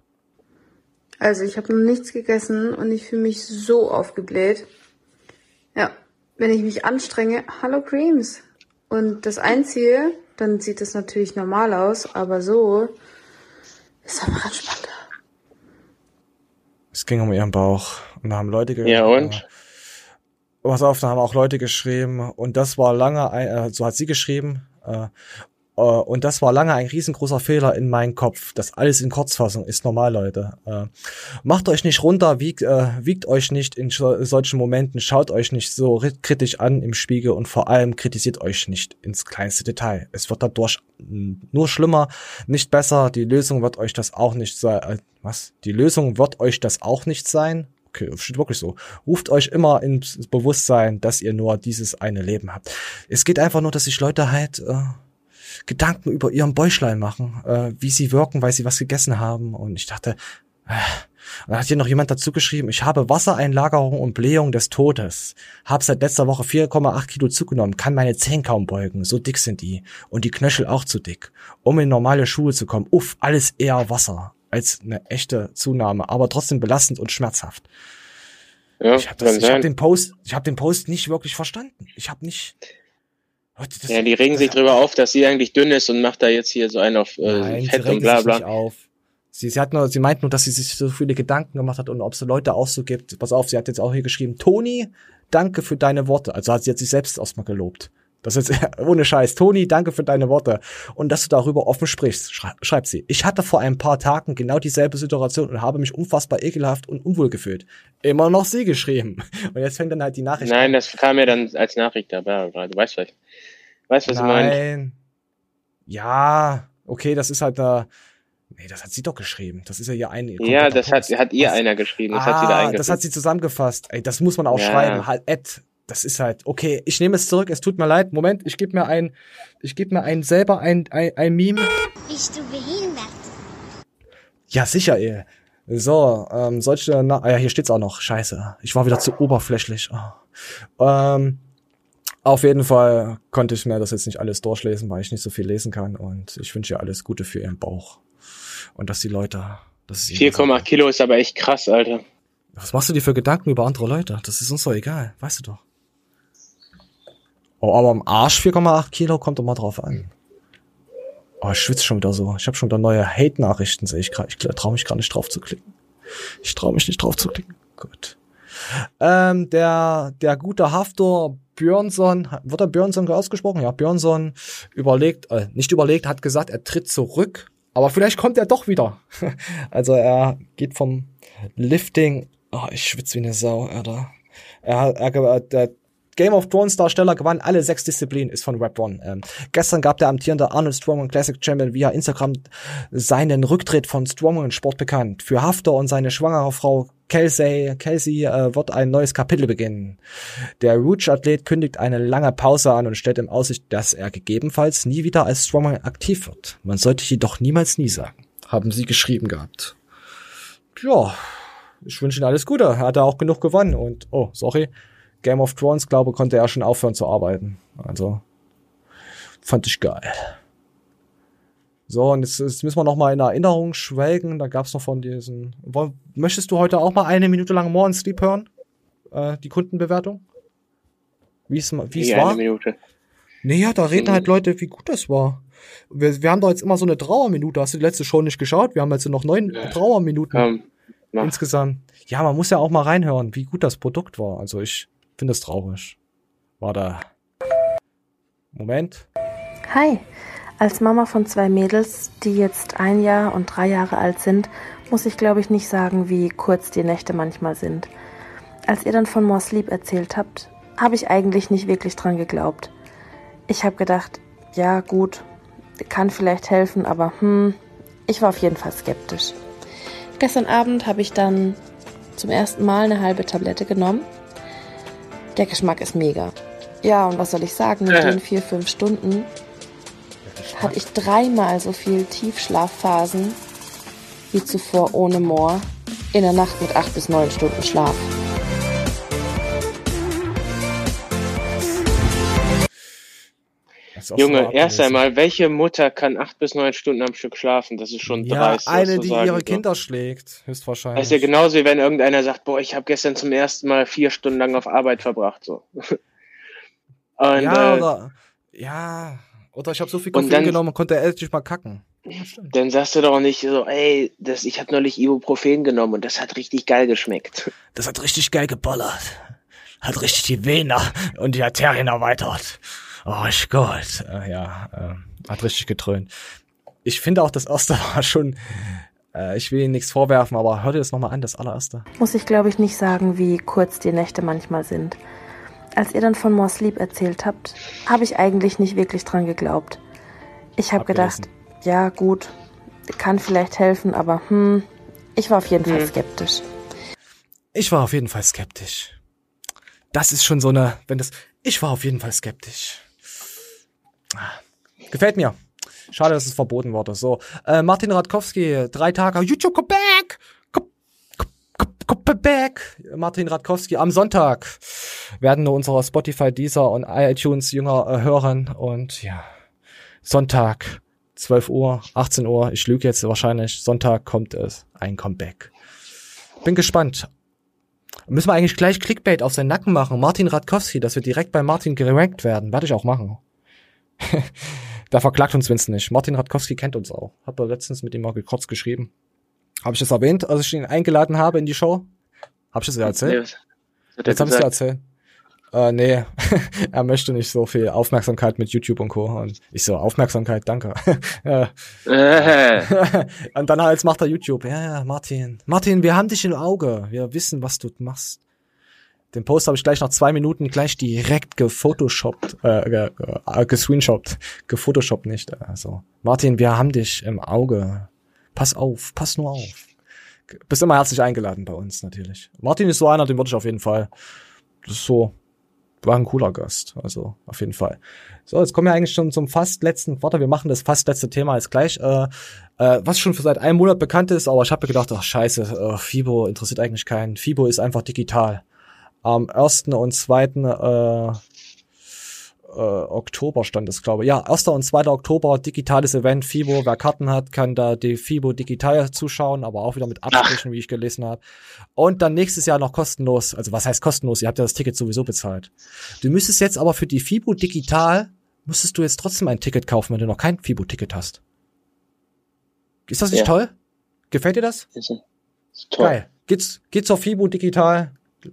Also ich habe noch nichts gegessen und ich fühle mich so aufgebläht. Ja, wenn ich mich anstrenge, hallo Creams. Und das Einzige, dann sieht es natürlich normal aus, aber so ist einfach entspannter. Es ging um ihren Bauch und da haben Leute geschrieben. Ja und? Äh, pass auf, da haben auch Leute geschrieben und das war lange, äh, so hat sie geschrieben, äh, Uh, und das war lange ein riesengroßer Fehler in meinem Kopf. Das alles in Kurzfassung ist normal, Leute. Uh, macht euch nicht runter, wiegt, uh, wiegt euch nicht in solchen Momenten, schaut euch nicht so kritisch an im Spiegel und vor allem kritisiert euch nicht ins kleinste Detail. Es wird dadurch nur schlimmer, nicht besser. Die Lösung wird euch das auch nicht sein. was? Die Lösung wird euch das auch nicht sein. okay, steht wirklich so. Ruft euch immer ins Bewusstsein, dass ihr nur dieses eine Leben habt. Es geht einfach nur, dass sich Leute halt äh, Gedanken über ihren Bäuchlein machen, äh, wie sie wirken, weil sie was gegessen haben. Und ich dachte, äh, und dann hat hier noch jemand dazu geschrieben, ich habe Wassereinlagerung und Blähung des Todes. Hab seit letzter Woche 4,8 Kilo zugenommen, kann meine Zehen kaum beugen, so dick sind die. Und die Knöchel auch zu dick. Um in normale Schuhe zu kommen, uff, alles eher Wasser als eine echte Zunahme, aber trotzdem belastend und schmerzhaft. Ja, ich habe hab den Post, ich habe den Post nicht wirklich verstanden. Ich habe nicht. Ja, die regen sich drüber auf, dass sie eigentlich dünn ist und macht da jetzt hier so einen auf äh, Nein, Fett und bla bla. Sich auf. Sie, sie hat nur, sie meint nur, dass sie sich so viele Gedanken gemacht hat und ob es Leute auch so gibt. Pass auf, sie hat jetzt auch hier geschrieben, Toni, danke für deine Worte. Also hat sie jetzt sich selbst erstmal gelobt. Das ist *laughs* ohne Scheiß. Toni, danke für deine Worte. Und dass du darüber offen sprichst, schreibt sie. Ich hatte vor ein paar Tagen genau dieselbe Situation und habe mich unfassbar ekelhaft und unwohl gefühlt. Immer noch sie geschrieben. *laughs* Und jetzt fängt dann halt die Nachricht Nein, an. das kam ja dann als Nachricht dabei. Du weißt vielleicht. Weißt, was Nein. du meinst? Ja, okay, das ist halt da. Nee, das hat sie doch geschrieben. Das ist ja ihr ein. Ja, das hat, hat ihr einer geschrieben. Das ah, hat sie da Das hat sie zusammengefasst. Ey, das muss man auch ja. schreiben. Halt, Ed, das ist halt, okay, ich nehme es zurück, es tut mir leid. Moment, ich gebe mir ein, ich gebe mir ein selber ein, ein, ein Meme. Bist du behindert? Ja, sicher, ey. So, ähm, solche, na, ah ja, hier steht's auch noch. Scheiße. Ich war wieder zu oberflächlich. Oh. Ähm, auf jeden Fall konnte ich mir das jetzt nicht alles durchlesen, weil ich nicht so viel lesen kann. Und ich wünsche ihr alles Gute für ihren Bauch und dass die Leute. 4,8 Kilo ist aber echt krass, Alter. Was machst du dir für Gedanken über andere Leute? Das ist uns doch egal, weißt du doch. Oh, aber am Arsch 4,8 Kilo kommt doch mal drauf an. Oh, ich schwitze schon wieder so. Ich habe schon wieder neue Hate-Nachrichten, sehe ich gerade. Ich traue mich gar nicht drauf zu klicken. Ich traue mich nicht drauf zu klicken. Gut. Ähm, der, der gute Haftor Björnson, wird der Björnson ausgesprochen? Ja, Björnson überlegt, äh, nicht überlegt, hat gesagt, er tritt zurück aber vielleicht kommt er doch wieder. *laughs* also er geht vom Lifting. Oh, ich schwitze wie eine Sau, Alter. Er, er, der Game of Thrones Darsteller gewann alle sechs Disziplinen, ist von Rap One. Ähm, gestern gab der amtierende Arnold Strongman Classic Champion via Instagram seinen Rücktritt von Strongman Sport bekannt. Für Hafter und seine schwangere Frau Kelsey, Kelsey äh, wird ein neues Kapitel beginnen. Der Rouge-Athlet kündigt eine lange Pause an und stellt in Aussicht, dass er gegebenenfalls nie wieder als Strongman aktiv wird. Man sollte jedoch niemals nie sagen. Haben sie geschrieben gehabt. Ja, ich wünsche Ihnen alles Gute. Er hat auch genug gewonnen und, oh, sorry, Game of Thrones, glaube konnte er schon aufhören zu arbeiten. Also, fand ich geil. So, und jetzt, jetzt müssen wir noch mal in Erinnerung schwelgen. Da gab's noch von diesen. Möchtest du heute auch mal eine Minute lang More on Sleep hören? Äh, die Kundenbewertung? Wie es es war? Eine Minute. Naja, da reden halt Leute, wie gut das war. Wir, wir haben doch jetzt immer so eine Trauerminute. Hast du die letzte schon nicht geschaut? Wir haben jetzt noch neun ja. Trauerminuten um, insgesamt. Ja, man muss ja auch mal reinhören, wie gut das Produkt war. Also ich finde es traurig. War da. Moment. Hi. Als Mama von zwei Mädels, die jetzt ein Jahr und drei Jahre alt sind, muss ich glaube ich nicht sagen, wie kurz die Nächte manchmal sind. Als ihr dann von More Sleep erzählt habt, habe ich eigentlich nicht wirklich dran geglaubt. Ich habe gedacht, ja gut, kann vielleicht helfen, aber hm, ich war auf jeden Fall skeptisch. Gestern Abend habe ich dann zum ersten Mal eine halbe Tablette genommen. Der Geschmack ist mega. Ja, und was soll ich sagen, mit den vier, fünf Stunden hatte ich dreimal so viel Tiefschlafphasen wie zuvor ohne Moor in der Nacht mit acht bis neun Stunden Schlaf. Junge, erst einmal, welche Mutter kann acht bis neun Stunden am Stück schlafen? Das ist schon ja, dreist. Eine, die ihre Kinder schlägt, höchstwahrscheinlich. Das ist ja genauso wie wenn irgendeiner sagt, boah, ich habe gestern zum ersten Mal vier Stunden lang auf Arbeit verbracht. So. *laughs* Und, ja, äh, oder ja, oder ich habe so viel Koffein dann, genommen und konnte endlich mal kacken. Ja, dann sagst du doch nicht so, ey, das, ich habe neulich Ibuprofen genommen und das hat richtig geil geschmeckt. Das hat richtig geil geballert. Hat richtig die Vena und die Arterien erweitert. Oh ich Gott. Äh, ja, äh, hat richtig getrönt. Ich finde auch, das erste *laughs* war schon äh, ich will Ihnen nichts vorwerfen, aber hör dir das nochmal an, das allererste. Muss ich, glaube ich, nicht sagen, wie kurz die Nächte manchmal sind. Als ihr dann von More Sleep erzählt habt, habe ich eigentlich nicht wirklich dran geglaubt. Ich habe gedacht, ja gut, kann vielleicht helfen, aber hm, ich war auf jeden Fall hm. skeptisch. ich war auf jeden Fall skeptisch. Das ist schon so eine, wenn das, ich war auf jeden Fall skeptisch. Gefällt mir. Schade, dass es verboten wurde. So, äh, Martin Radkowski, drei Tage, YouTube, come back! Back! Martin Radkowski, am Sonntag werden nur unsere Spotify, Deezer und iTunes Jünger äh, hören. Und ja, Sonntag, 12 Uhr, 18 Uhr, ich lüge jetzt wahrscheinlich, Sonntag kommt es, ein Comeback. Bin gespannt. Müssen wir eigentlich gleich Clickbait auf seinen Nacken machen. Martin Radkowski, dass wir direkt bei Martin gerankt werden. Werde ich auch machen. *laughs* da verklagt uns Winston nicht. Martin Radkowski kennt uns auch. Hab er letztens mit ihm mal kurz geschrieben. Habe ich das erwähnt, als ich ihn eingeladen habe in die Show? Habe ich das erzählt? Nee, Jetzt habe ich es erzählt. Äh, nee, *laughs* er möchte nicht so viel Aufmerksamkeit mit YouTube und Co. Und ich so, Aufmerksamkeit, danke. *laughs* *laughs* und dann halt macht er YouTube. Ja, ja, Martin. Martin, wir haben dich im Auge. Wir wissen, was du machst. Den Post habe ich gleich nach zwei Minuten gleich direkt gefotoshoppt, äh, äh, gescreenshoppt. Gefotoshoppt nicht. Also, Martin, wir haben dich im Auge. Pass auf, pass nur auf. Bist immer herzlich eingeladen bei uns, natürlich. Martin ist so einer, den würde ich auf jeden Fall. Das ist so, war ein cooler Gast. Also auf jeden Fall. So, jetzt kommen wir eigentlich schon zum fast letzten. Warte, wir machen das fast letzte Thema jetzt gleich. Äh, äh, was schon für seit einem Monat bekannt ist, aber ich habe mir gedacht, ach scheiße, äh, FIBO interessiert eigentlich keinen. FIBO ist einfach digital. Am ersten und zweiten äh, Oktober stand es, glaube ich. Ja, 1. und 2. Oktober, digitales Event, FIBO. Wer Karten hat, kann da die FIBO digital zuschauen, aber auch wieder mit Abstrichen, wie ich gelesen habe. Und dann nächstes Jahr noch kostenlos. Also was heißt kostenlos? Ihr habt ja das Ticket sowieso bezahlt. Du müsstest jetzt aber für die FIBO digital, müsstest du jetzt trotzdem ein Ticket kaufen, wenn du noch kein FIBO-Ticket hast. Ist das nicht ja. toll? Gefällt dir das? Ist toll. Geil. Geht's, geht's auf FIBO digital? *laughs*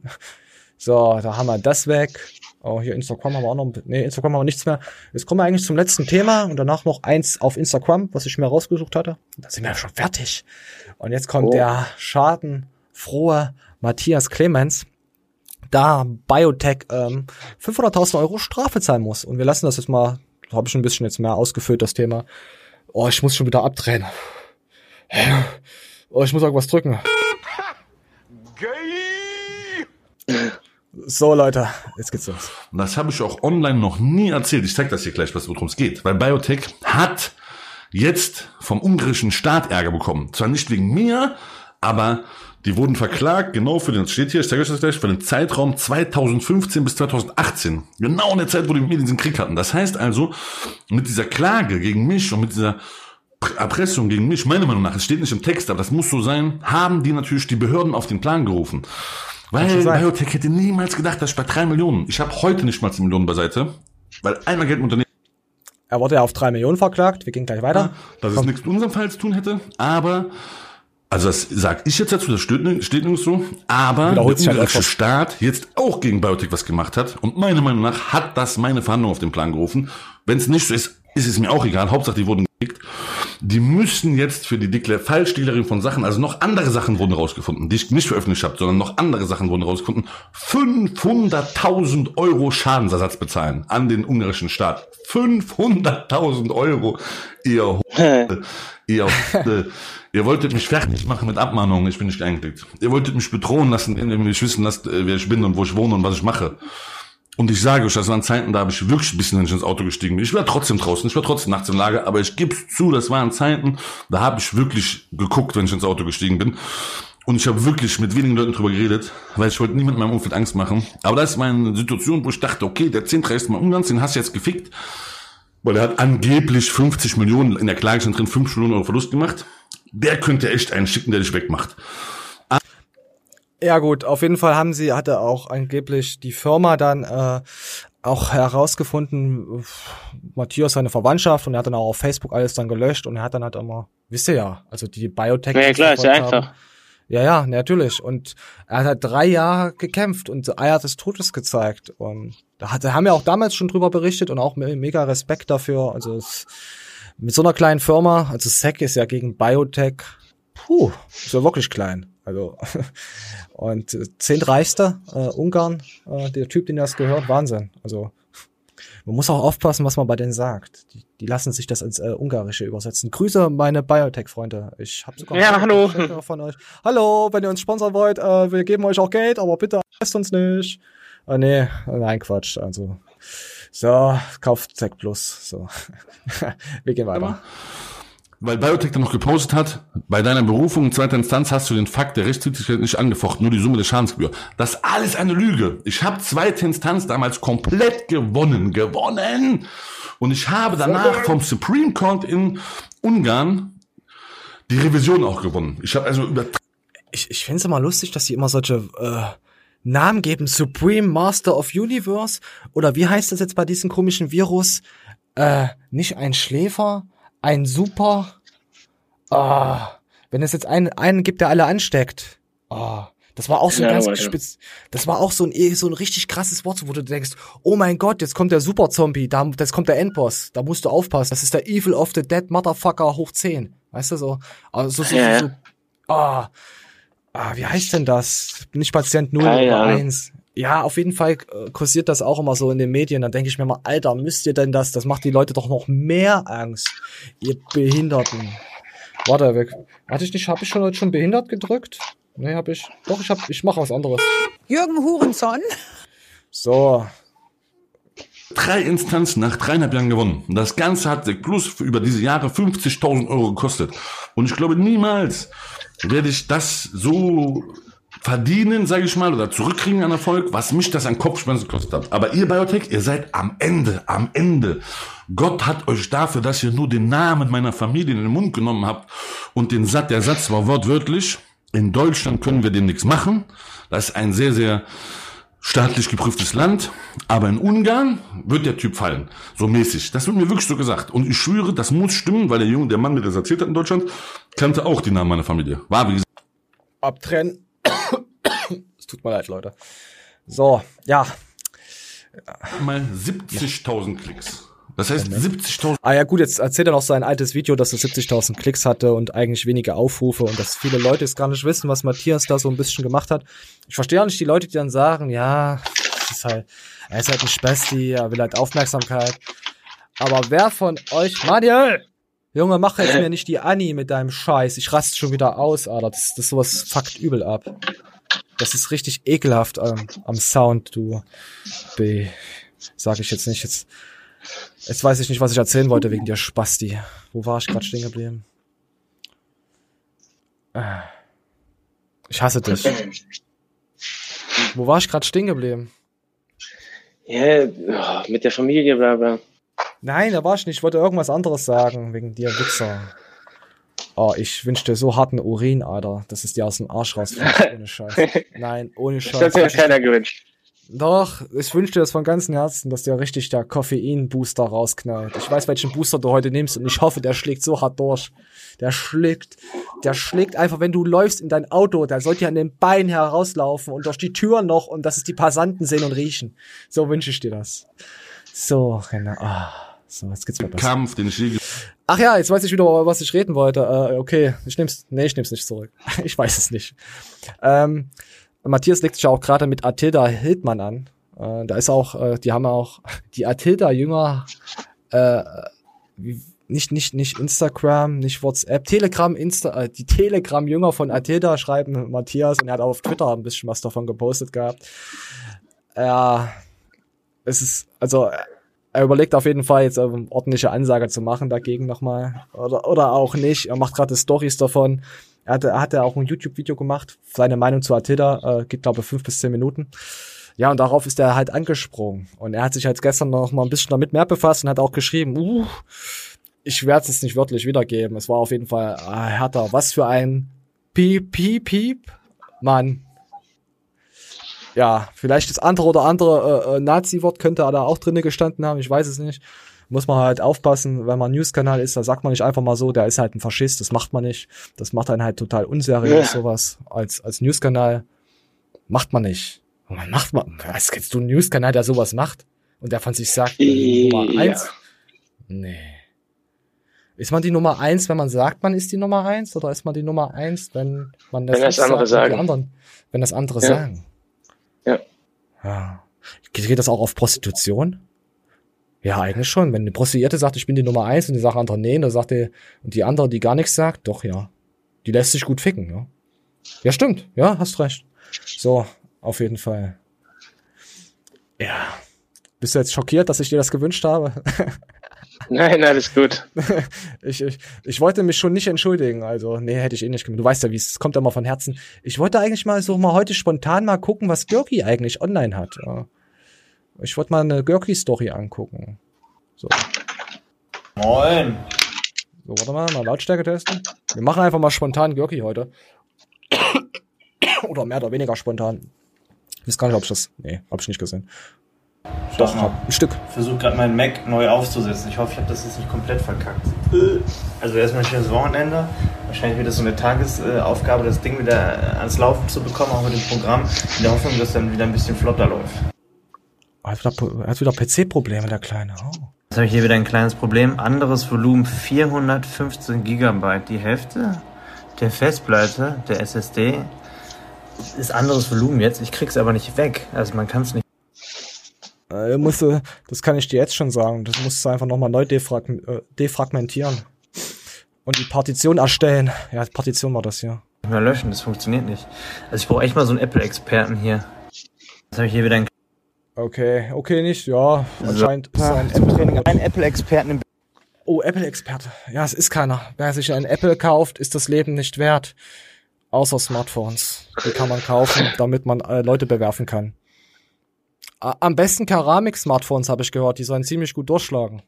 So, da haben wir das weg. Oh, hier Instagram haben wir auch noch, nee, Instagram haben wir nichts mehr. Jetzt kommen wir eigentlich zum letzten Thema und danach noch eins auf Instagram, was ich mir rausgesucht hatte. Da sind wir ja schon fertig. Und jetzt kommt oh. der schadenfrohe Matthias Clemens, da Biotech ähm, 500.000 Euro Strafe zahlen muss. Und wir lassen das jetzt mal, habe ich ein bisschen jetzt mehr ausgefüllt, das Thema. Oh, ich muss schon wieder abdrehen. Oh, ich muss irgendwas drücken. So, Leute, jetzt geht's los. Und das habe ich auch online noch nie erzählt. Ich zeig das hier gleich, worum es geht. Weil Biotech hat jetzt vom ungarischen Staat Ärger bekommen. Zwar nicht wegen mir, aber die wurden verklagt, genau für den, steht hier, ich zeige euch das gleich, für den Zeitraum 2015 bis 2018. Genau in der Zeit, wo die mit mir diesen Krieg hatten. Das heißt also, mit dieser Klage gegen mich und mit dieser Erpressung gegen mich, meiner Meinung nach, es steht nicht im Text, aber das muss so sein, haben die natürlich die Behörden auf den Plan gerufen. Weil Biotech hätte niemals gedacht, dass ich bei drei Millionen, ich habe heute nicht mal 10 Millionen beiseite, weil einmal Geld im Unternehmen. Er wurde ja auf drei Millionen verklagt, wir gehen gleich weiter. Ja, dass Komm. es nichts mit unserem Fall zu tun hätte, aber, also das sag ich jetzt dazu, das steht, steht nirgends so, aber der halt ungarische Staat jetzt auch gegen Biotech was gemacht hat und meiner Meinung nach hat das meine Verhandlung auf den Plan gerufen. Wenn es nicht so ist, ist es mir auch egal, Hauptsache die wurden gekickt. Die müssen jetzt für die Deklar Fallstehlerin von Sachen, also noch andere Sachen wurden rausgefunden, die ich nicht veröffentlicht habe, sondern noch andere Sachen wurden rausgefunden, 500.000 Euro Schadensersatz bezahlen an den ungarischen Staat. 500.000 Euro, ihr *laughs* ihr, ihr wolltet mich fertig machen mit Abmahnungen, ich bin nicht eingeklickt. Ihr wolltet mich bedrohen lassen, indem ihr mich wissen lasst, äh, wer ich bin und wo ich wohne und was ich mache. Und ich sage euch, das waren Zeiten, da habe ich wirklich ein bisschen ins Auto gestiegen Ich war trotzdem draußen, ich war trotzdem nachts im Lager, aber ich gebe zu, das waren Zeiten, da habe ich wirklich geguckt, wenn ich ins Auto gestiegen bin. Und ich habe wirklich mit wenigen Leuten drüber geredet, weil ich wollte niemand in meinem Umfeld Angst machen. Aber das ist meine Situation, wo ich dachte, okay, der 10.30. Mal Ungarns, den hast du jetzt gefickt. Weil er hat angeblich 50 Millionen, in der Klage schon drin 5 Millionen Euro Verlust gemacht. Der könnte echt einen schicken, der dich wegmacht. Ja gut, auf jeden Fall haben sie, hatte auch angeblich die Firma dann äh, auch herausgefunden, Matthias seine Verwandtschaft und er hat dann auch auf Facebook alles dann gelöscht und er hat dann halt immer, wisst ihr ja, also die Biotech. Ja, klar, ist ja haben, einfach. Ja, ja, natürlich. Und er hat halt drei Jahre gekämpft und Eier des Todes gezeigt. Und da hat, da haben wir auch damals schon drüber berichtet und auch mega Respekt dafür. Also es, mit so einer kleinen Firma, also SEC ist ja gegen Biotech, puh, ist ja wirklich klein. Also *laughs* und äh, zehntreichster äh, Ungarn, äh, der Typ, den das gehört, Wahnsinn. Also Man muss auch aufpassen, was man bei denen sagt. Die, die lassen sich das ins äh, Ungarische übersetzen. Grüße meine Biotech-Freunde. Ich habe sogar ja, hallo. von euch. Hallo, wenn ihr uns sponsern wollt, äh, wir geben euch auch Geld, aber bitte lasst uns nicht. Äh, nee, nein, Quatsch. Also so, kauft Tech Plus. So, *laughs* wir gehen weiter. Weil Biotech dann noch gepostet hat, bei deiner Berufung in zweiter Instanz hast du den Fakt der Rechtstätigkeit nicht angefochten, nur die Summe der Schadensgebühr. Das ist alles eine Lüge. Ich habe zweite Instanz damals komplett gewonnen. Gewonnen! Und ich habe danach vom Supreme Court in Ungarn die Revision auch gewonnen. Ich habe also über... Ich, ich finde es immer lustig, dass sie immer solche... Äh Namen geben, Supreme Master of Universe oder wie heißt das jetzt bei diesem komischen Virus? Äh, nicht ein Schläfer, ein Super. Ah, wenn es jetzt einen, einen gibt, der alle ansteckt. Ah, das war auch so ein ja, ganz spitz. Das war auch so ein, eh, so ein richtig krasses Wort, wo du denkst, oh mein Gott, jetzt kommt der Super Zombie, da, jetzt kommt der Endboss, da musst du aufpassen. Das ist der Evil of the Dead Motherfucker hoch 10. Weißt du so? Also so, so, ja, so, so ah, ah, wie heißt denn das? Nicht Patient 0 oder 1. Ja, auf jeden Fall äh, kursiert das auch immer so in den Medien. Dann denke ich mir mal, Alter, müsst ihr denn das? Das macht die Leute doch noch mehr Angst. Ihr Behinderten. Warte, weg. Hatte ich nicht, habe ich schon heute schon behindert gedrückt? Nee, habe ich. Doch, ich hab, ich mache was anderes. Jürgen Hurenson. So. Drei Instanzen nach dreieinhalb Jahren gewonnen. Das Ganze hat der Plus für über diese Jahre 50.000 Euro gekostet. Und ich glaube niemals werde ich das so verdienen, sage ich mal, oder zurückkriegen an Erfolg, was mich das an Kopfschmerzen gekostet hat. Aber ihr Biotech, ihr seid am Ende, am Ende. Gott hat euch dafür, dass ihr nur den Namen meiner Familie in den Mund genommen habt und den Satz, der Satz war wortwörtlich, in Deutschland können wir dem nichts machen. Das ist ein sehr, sehr staatlich geprüftes Land, aber in Ungarn wird der Typ fallen, so mäßig. Das wird mir wirklich so gesagt. Und ich schwöre, das muss stimmen, weil der Junge, der Mann, der das erzählt hat in Deutschland, kannte auch die Namen meiner Familie. War wie gesagt. Abtrennen. Es tut mir leid, Leute. So, ja. Mal 70.000 Klicks. Das heißt 70.000. Ah ja gut, jetzt erzählt er noch sein altes Video, dass es 70.000 Klicks hatte und eigentlich wenige Aufrufe und dass viele Leute jetzt gar nicht wissen, was Matthias da so ein bisschen gemacht hat. Ich verstehe auch nicht die Leute, die dann sagen, ja, ist halt, er ist halt ein Spasti, er will halt Aufmerksamkeit. Aber wer von euch, Manuel, Junge, mach jetzt mir nicht die Annie mit deinem Scheiß. Ich raste schon wieder aus, Alter. Das, das sowas fuckt übel ab. Das ist richtig ekelhaft ähm, am Sound, du. B. Sag ich jetzt nicht. Jetzt, jetzt weiß ich nicht, was ich erzählen wollte wegen der Spasti. Wo war ich gerade stehen geblieben? Äh. Ich hasse dich. Wo war ich gerade stehen geblieben? Ja, mit der Familie, bla bla. Nein, da war ich nicht. Ich wollte irgendwas anderes sagen, wegen dir, Wichser. Oh, ich wünsche dir so harten Urin, Alter, dass es dir aus dem Arsch rausfällt. *laughs* Ohne Scheiß. Nein, ohne Scheiß. Das hat mir keiner gewünscht. Doch, ich wünsche dir das von ganzem Herzen, dass dir richtig der Koffein-Booster rausknallt. Ich weiß, welchen Booster du heute nimmst und ich hoffe, der schlägt so hart durch. Der schlägt, der schlägt einfach, wenn du läufst in dein Auto, der sollte ja an den Beinen herauslaufen und durch die Tür noch und dass es die Passanten sehen und riechen. So wünsche ich dir das. So, Renner. Oh. So, jetzt geht's besser. Kampf, den ich Ach ja, jetzt weiß ich wieder, was ich reden wollte. Äh, okay, ich nehm's, nee, ich nehm's nicht zurück. *laughs* ich weiß es nicht. Ähm, Matthias legt sich ja auch gerade mit Atilda Hildmann an. Äh, da ist auch, äh, die haben auch die Atilda-Jünger, äh, nicht, nicht, nicht Instagram, nicht WhatsApp, Telegram, Insta, äh, die Telegram-Jünger von Atilda schreiben Matthias und er hat auch auf Twitter ein bisschen was davon gepostet gehabt. Ja, es ist, also er überlegt auf jeden Fall jetzt eine ordentliche Ansage zu machen dagegen nochmal. Oder, oder auch nicht. Er macht gerade Stories davon. Er hatte, er hatte auch ein YouTube-Video gemacht. Seine Meinung zu Attila äh, geht, glaube fünf bis zehn Minuten. Ja, und darauf ist er halt angesprungen. Und er hat sich halt gestern noch mal ein bisschen damit mehr befasst und hat auch geschrieben, uh, ich werde es nicht wörtlich wiedergeben. Es war auf jeden Fall äh, härter. Was für ein Piep, Piep, Piep. Mann, ja, vielleicht das andere oder andere äh, äh, Nazi-Wort könnte da auch drinne gestanden haben, ich weiß es nicht. Muss man halt aufpassen, wenn man News-Kanal ist, da sagt man nicht einfach mal so, der ist halt ein Faschist, das macht man nicht. Das macht einen halt total unseriös, ja. sowas. Als, als News-Kanal macht man nicht. Und man macht man, was kennst du einen News-Kanal, der sowas macht? Und der von sich sagt, äh, Nummer eins? Nee. Ist man die Nummer eins, wenn man sagt, man ist die Nummer eins, oder ist man die Nummer eins, wenn man das, wenn das andere sagt, sagen. Anderen, wenn das andere ja. sagen? Ja. Geht das auch auf Prostitution? Ja, eigentlich schon. Wenn eine Prostituierte sagt, ich bin die Nummer eins und die sagt andere nee, dann sagt die, und die andere, die gar nichts sagt, doch, ja. Die lässt sich gut ficken, ja. Ja, stimmt. Ja, hast recht. So, auf jeden Fall. Ja. Bist du jetzt schockiert, dass ich dir das gewünscht habe? *laughs* Nein, alles gut. *laughs* ich, ich, ich wollte mich schon nicht entschuldigen, also nee, hätte ich eh nicht gemacht. Du weißt ja, wie es kommt immer von Herzen. Ich wollte eigentlich mal so mal heute spontan mal gucken, was Görki eigentlich online hat. Ich wollte mal eine Görki-Story angucken. So. Moin. So, warte mal, mal Lautstärke testen. Wir machen einfach mal spontan Görki heute. *coughs* oder mehr oder weniger spontan. Ich weiß gar nicht, ob ich das. Nee, hab ich nicht gesehen. Doch, mal. ein Stück. Ich versuche gerade meinen Mac neu aufzusetzen. Ich hoffe, ich habe das jetzt nicht komplett verkackt. Also erstmal ein schönes Wochenende. Wahrscheinlich wird das so eine Tagesaufgabe, das Ding wieder ans Laufen zu bekommen, auch mit dem Programm. In der Hoffnung, dass dann wieder ein bisschen flotter läuft. Er hat wieder, wieder PC-Probleme, der Kleine. Oh. Jetzt habe ich hier wieder ein kleines Problem. Anderes Volumen 415 Gigabyte. Die Hälfte der Festplatte, der SSD, ist anderes Volumen jetzt. Ich krieg's aber nicht weg. Also man kann es nicht. Äh, musst, das kann ich dir jetzt schon sagen. Das musst du einfach nochmal neu defrag äh, defragmentieren. Und die Partition erstellen. Ja, Partition war das hier. Mal löschen, das funktioniert nicht. Also ich brauche echt mal so einen Apple-Experten hier. Jetzt habe ich hier wieder ein Okay, okay, nicht, ja. Anscheinend so. ist ein Apple-Training. Ein Apple-Experten im Oh, Apple-Experte. Ja, es ist keiner. Wer sich ein Apple kauft, ist das Leben nicht wert. Außer Smartphones. Die kann man kaufen, damit man äh, Leute bewerfen kann. Am besten Keramik-Smartphones habe ich gehört, die sollen ziemlich gut durchschlagen.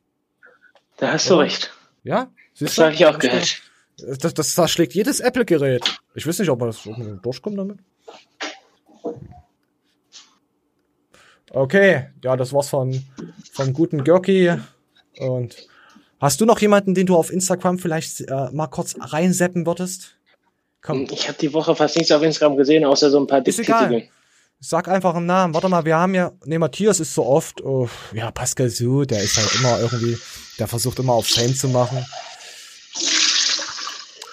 Da hast du recht. Ja? Siehst das habe ich auch gehört. Das, das, das schlägt jedes Apple-Gerät. Ich weiß nicht, ob man das durchkommt damit. Okay, ja, das war's von, von guten Görki. Und hast du noch jemanden, den du auf Instagram vielleicht äh, mal kurz reinseppen würdest? Komm. Ich habe die Woche fast nichts auf Instagram gesehen, außer so ein paar Ist egal. Sag einfach einen Namen. Warte mal, wir haben ja, ne, Matthias ist so oft, oh, ja, Pascal Su, der ist halt immer irgendwie, der versucht immer auf Fame zu machen.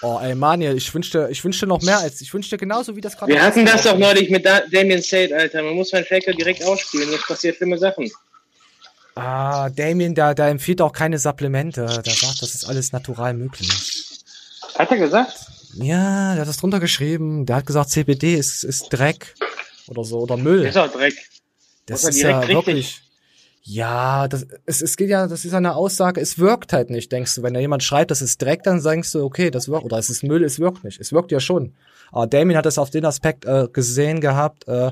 Oh, ey, Manuel, ich wünschte, ich wünschte noch mehr als, ich wünschte genauso wie das gerade. Wir hatten das doch neulich mit da Damien Sade, Alter. Man muss seinen Faker direkt ausspielen, jetzt passiert schlimme Sachen. Ah, Damien, da, da empfiehlt auch keine Supplemente. Der sagt, das ist alles natural möglich. Hat er gesagt? Ja, der hat das drunter geschrieben. Der hat gesagt, CBD ist, ist Dreck oder so oder Müll. Ist auch Dreck. Das ist ja richtig. wirklich. Ja, das, es, es geht ja, das ist eine Aussage, es wirkt halt nicht, denkst du. Wenn da jemand schreibt, das ist Dreck, dann denkst du, okay, das wirkt, oder es ist Müll, es wirkt nicht. Es wirkt ja schon. Aber Damien hat es auf den Aspekt äh, gesehen gehabt, äh,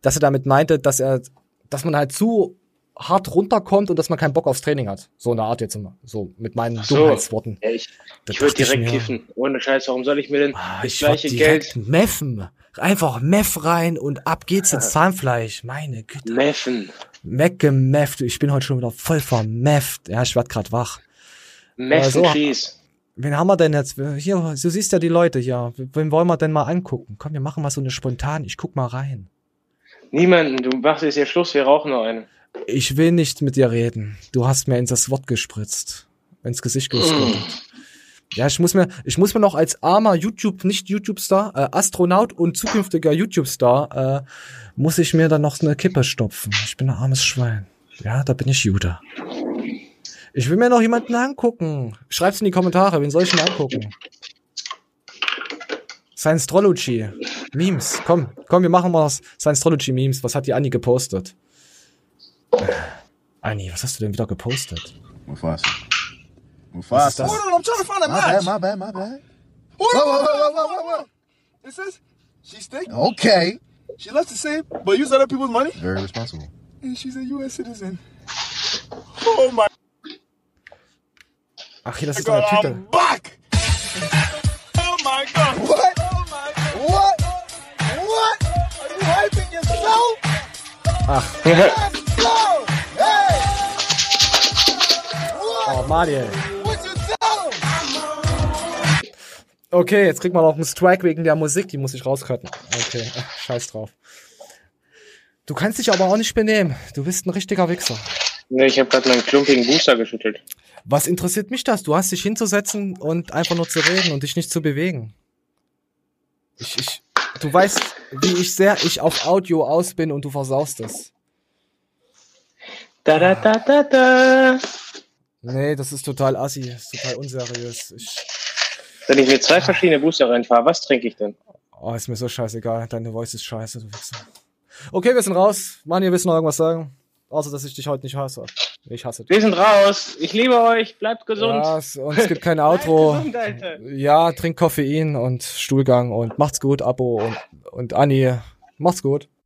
dass er damit meinte, dass er, dass man halt zu hart runterkommt und dass man keinen Bock aufs Training hat. So eine Art jetzt immer. So mit meinen so. Dummheitsworten. Ja, ich ich würde direkt ich kiffen. Ohne Scheiß, warum soll ich mir denn ah, das gleiche Geld. Meffen. Einfach Meth rein und ab geht's ins Zahnfleisch. Meine Güte. Meffen. Weggemefft. Ich bin heute schon wieder voll vermefft. Ja, ich werd grad wach. Meffen so. Wen haben wir denn jetzt? Hier, du siehst ja die Leute hier. Wen wollen wir denn mal angucken? Komm, wir machen mal so eine spontan. Ich guck mal rein. Niemanden. Du machst jetzt hier Schluss. Wir rauchen noch einen. Ich will nicht mit dir reden. Du hast mir ins das Wort gespritzt. Ins Gesicht *clears throat* gespritzt. Ja, ich muss mir, ich muss mir noch als armer YouTube, nicht YouTube-Star, äh, Astronaut und zukünftiger YouTube-Star, äh, muss ich mir dann noch eine Kippe stopfen. Ich bin ein armes Schwein. Ja, da bin ich Jude. Ich will mir noch jemanden angucken. Schreib's in die Kommentare, wen soll ich denn angucken? Science-Trology. Memes. Komm, komm, wir machen mal Science-Trology-Memes. Was hat die Anni gepostet? Anni, was hast du denn wieder gepostet? Was war's? Mufasa. Hold on, I'm trying to find a my match. My bad, my bad, my bad. Whoa, whoa, whoa, whoa, whoa, whoa. It says she's thick. Okay. She loves to save, but use other people's money. Very responsible. And she's a U.S. citizen. Oh my. Ach, hier, das ist doch Tüte. I'm back. Oh my God. What? Oh my God. What? What? Are you hyping yourself? Ach. Let's go. Hey. Oh, Mariel. Okay, jetzt kriegt man auch einen Strike wegen der Musik, die muss ich rauscutten. Okay, scheiß drauf. Du kannst dich aber auch nicht benehmen. Du bist ein richtiger Wichser. Nee, ich habe gerade meinen klumpigen Booster geschüttelt. Was interessiert mich das? Du hast dich hinzusetzen und einfach nur zu reden und dich nicht zu bewegen. Ich, ich, du weißt, wie ich sehr ich auf Audio aus bin und du versaust es. Da, da, da, da, da. Nee, das ist total assi, das ist total unseriös. Ich, Wenn ich mir zwei verschiedene Booster reinfahre, was trinke ich denn? Oh, ist mir so scheißegal. Deine Voice ist scheiße, du Wichser. Okay, wir sind raus. Mann, ihr wisst noch irgendwas sagen? Außer, dass ich dich heute nicht hasse. Ich hasse dich. Wir sind raus. Ich liebe euch. Bleibt gesund. Ja, und es gibt kein Outro. gesund, ja, trink Koffein und Stuhlgang und macht's gut, Abo und, und Anni. Macht's gut.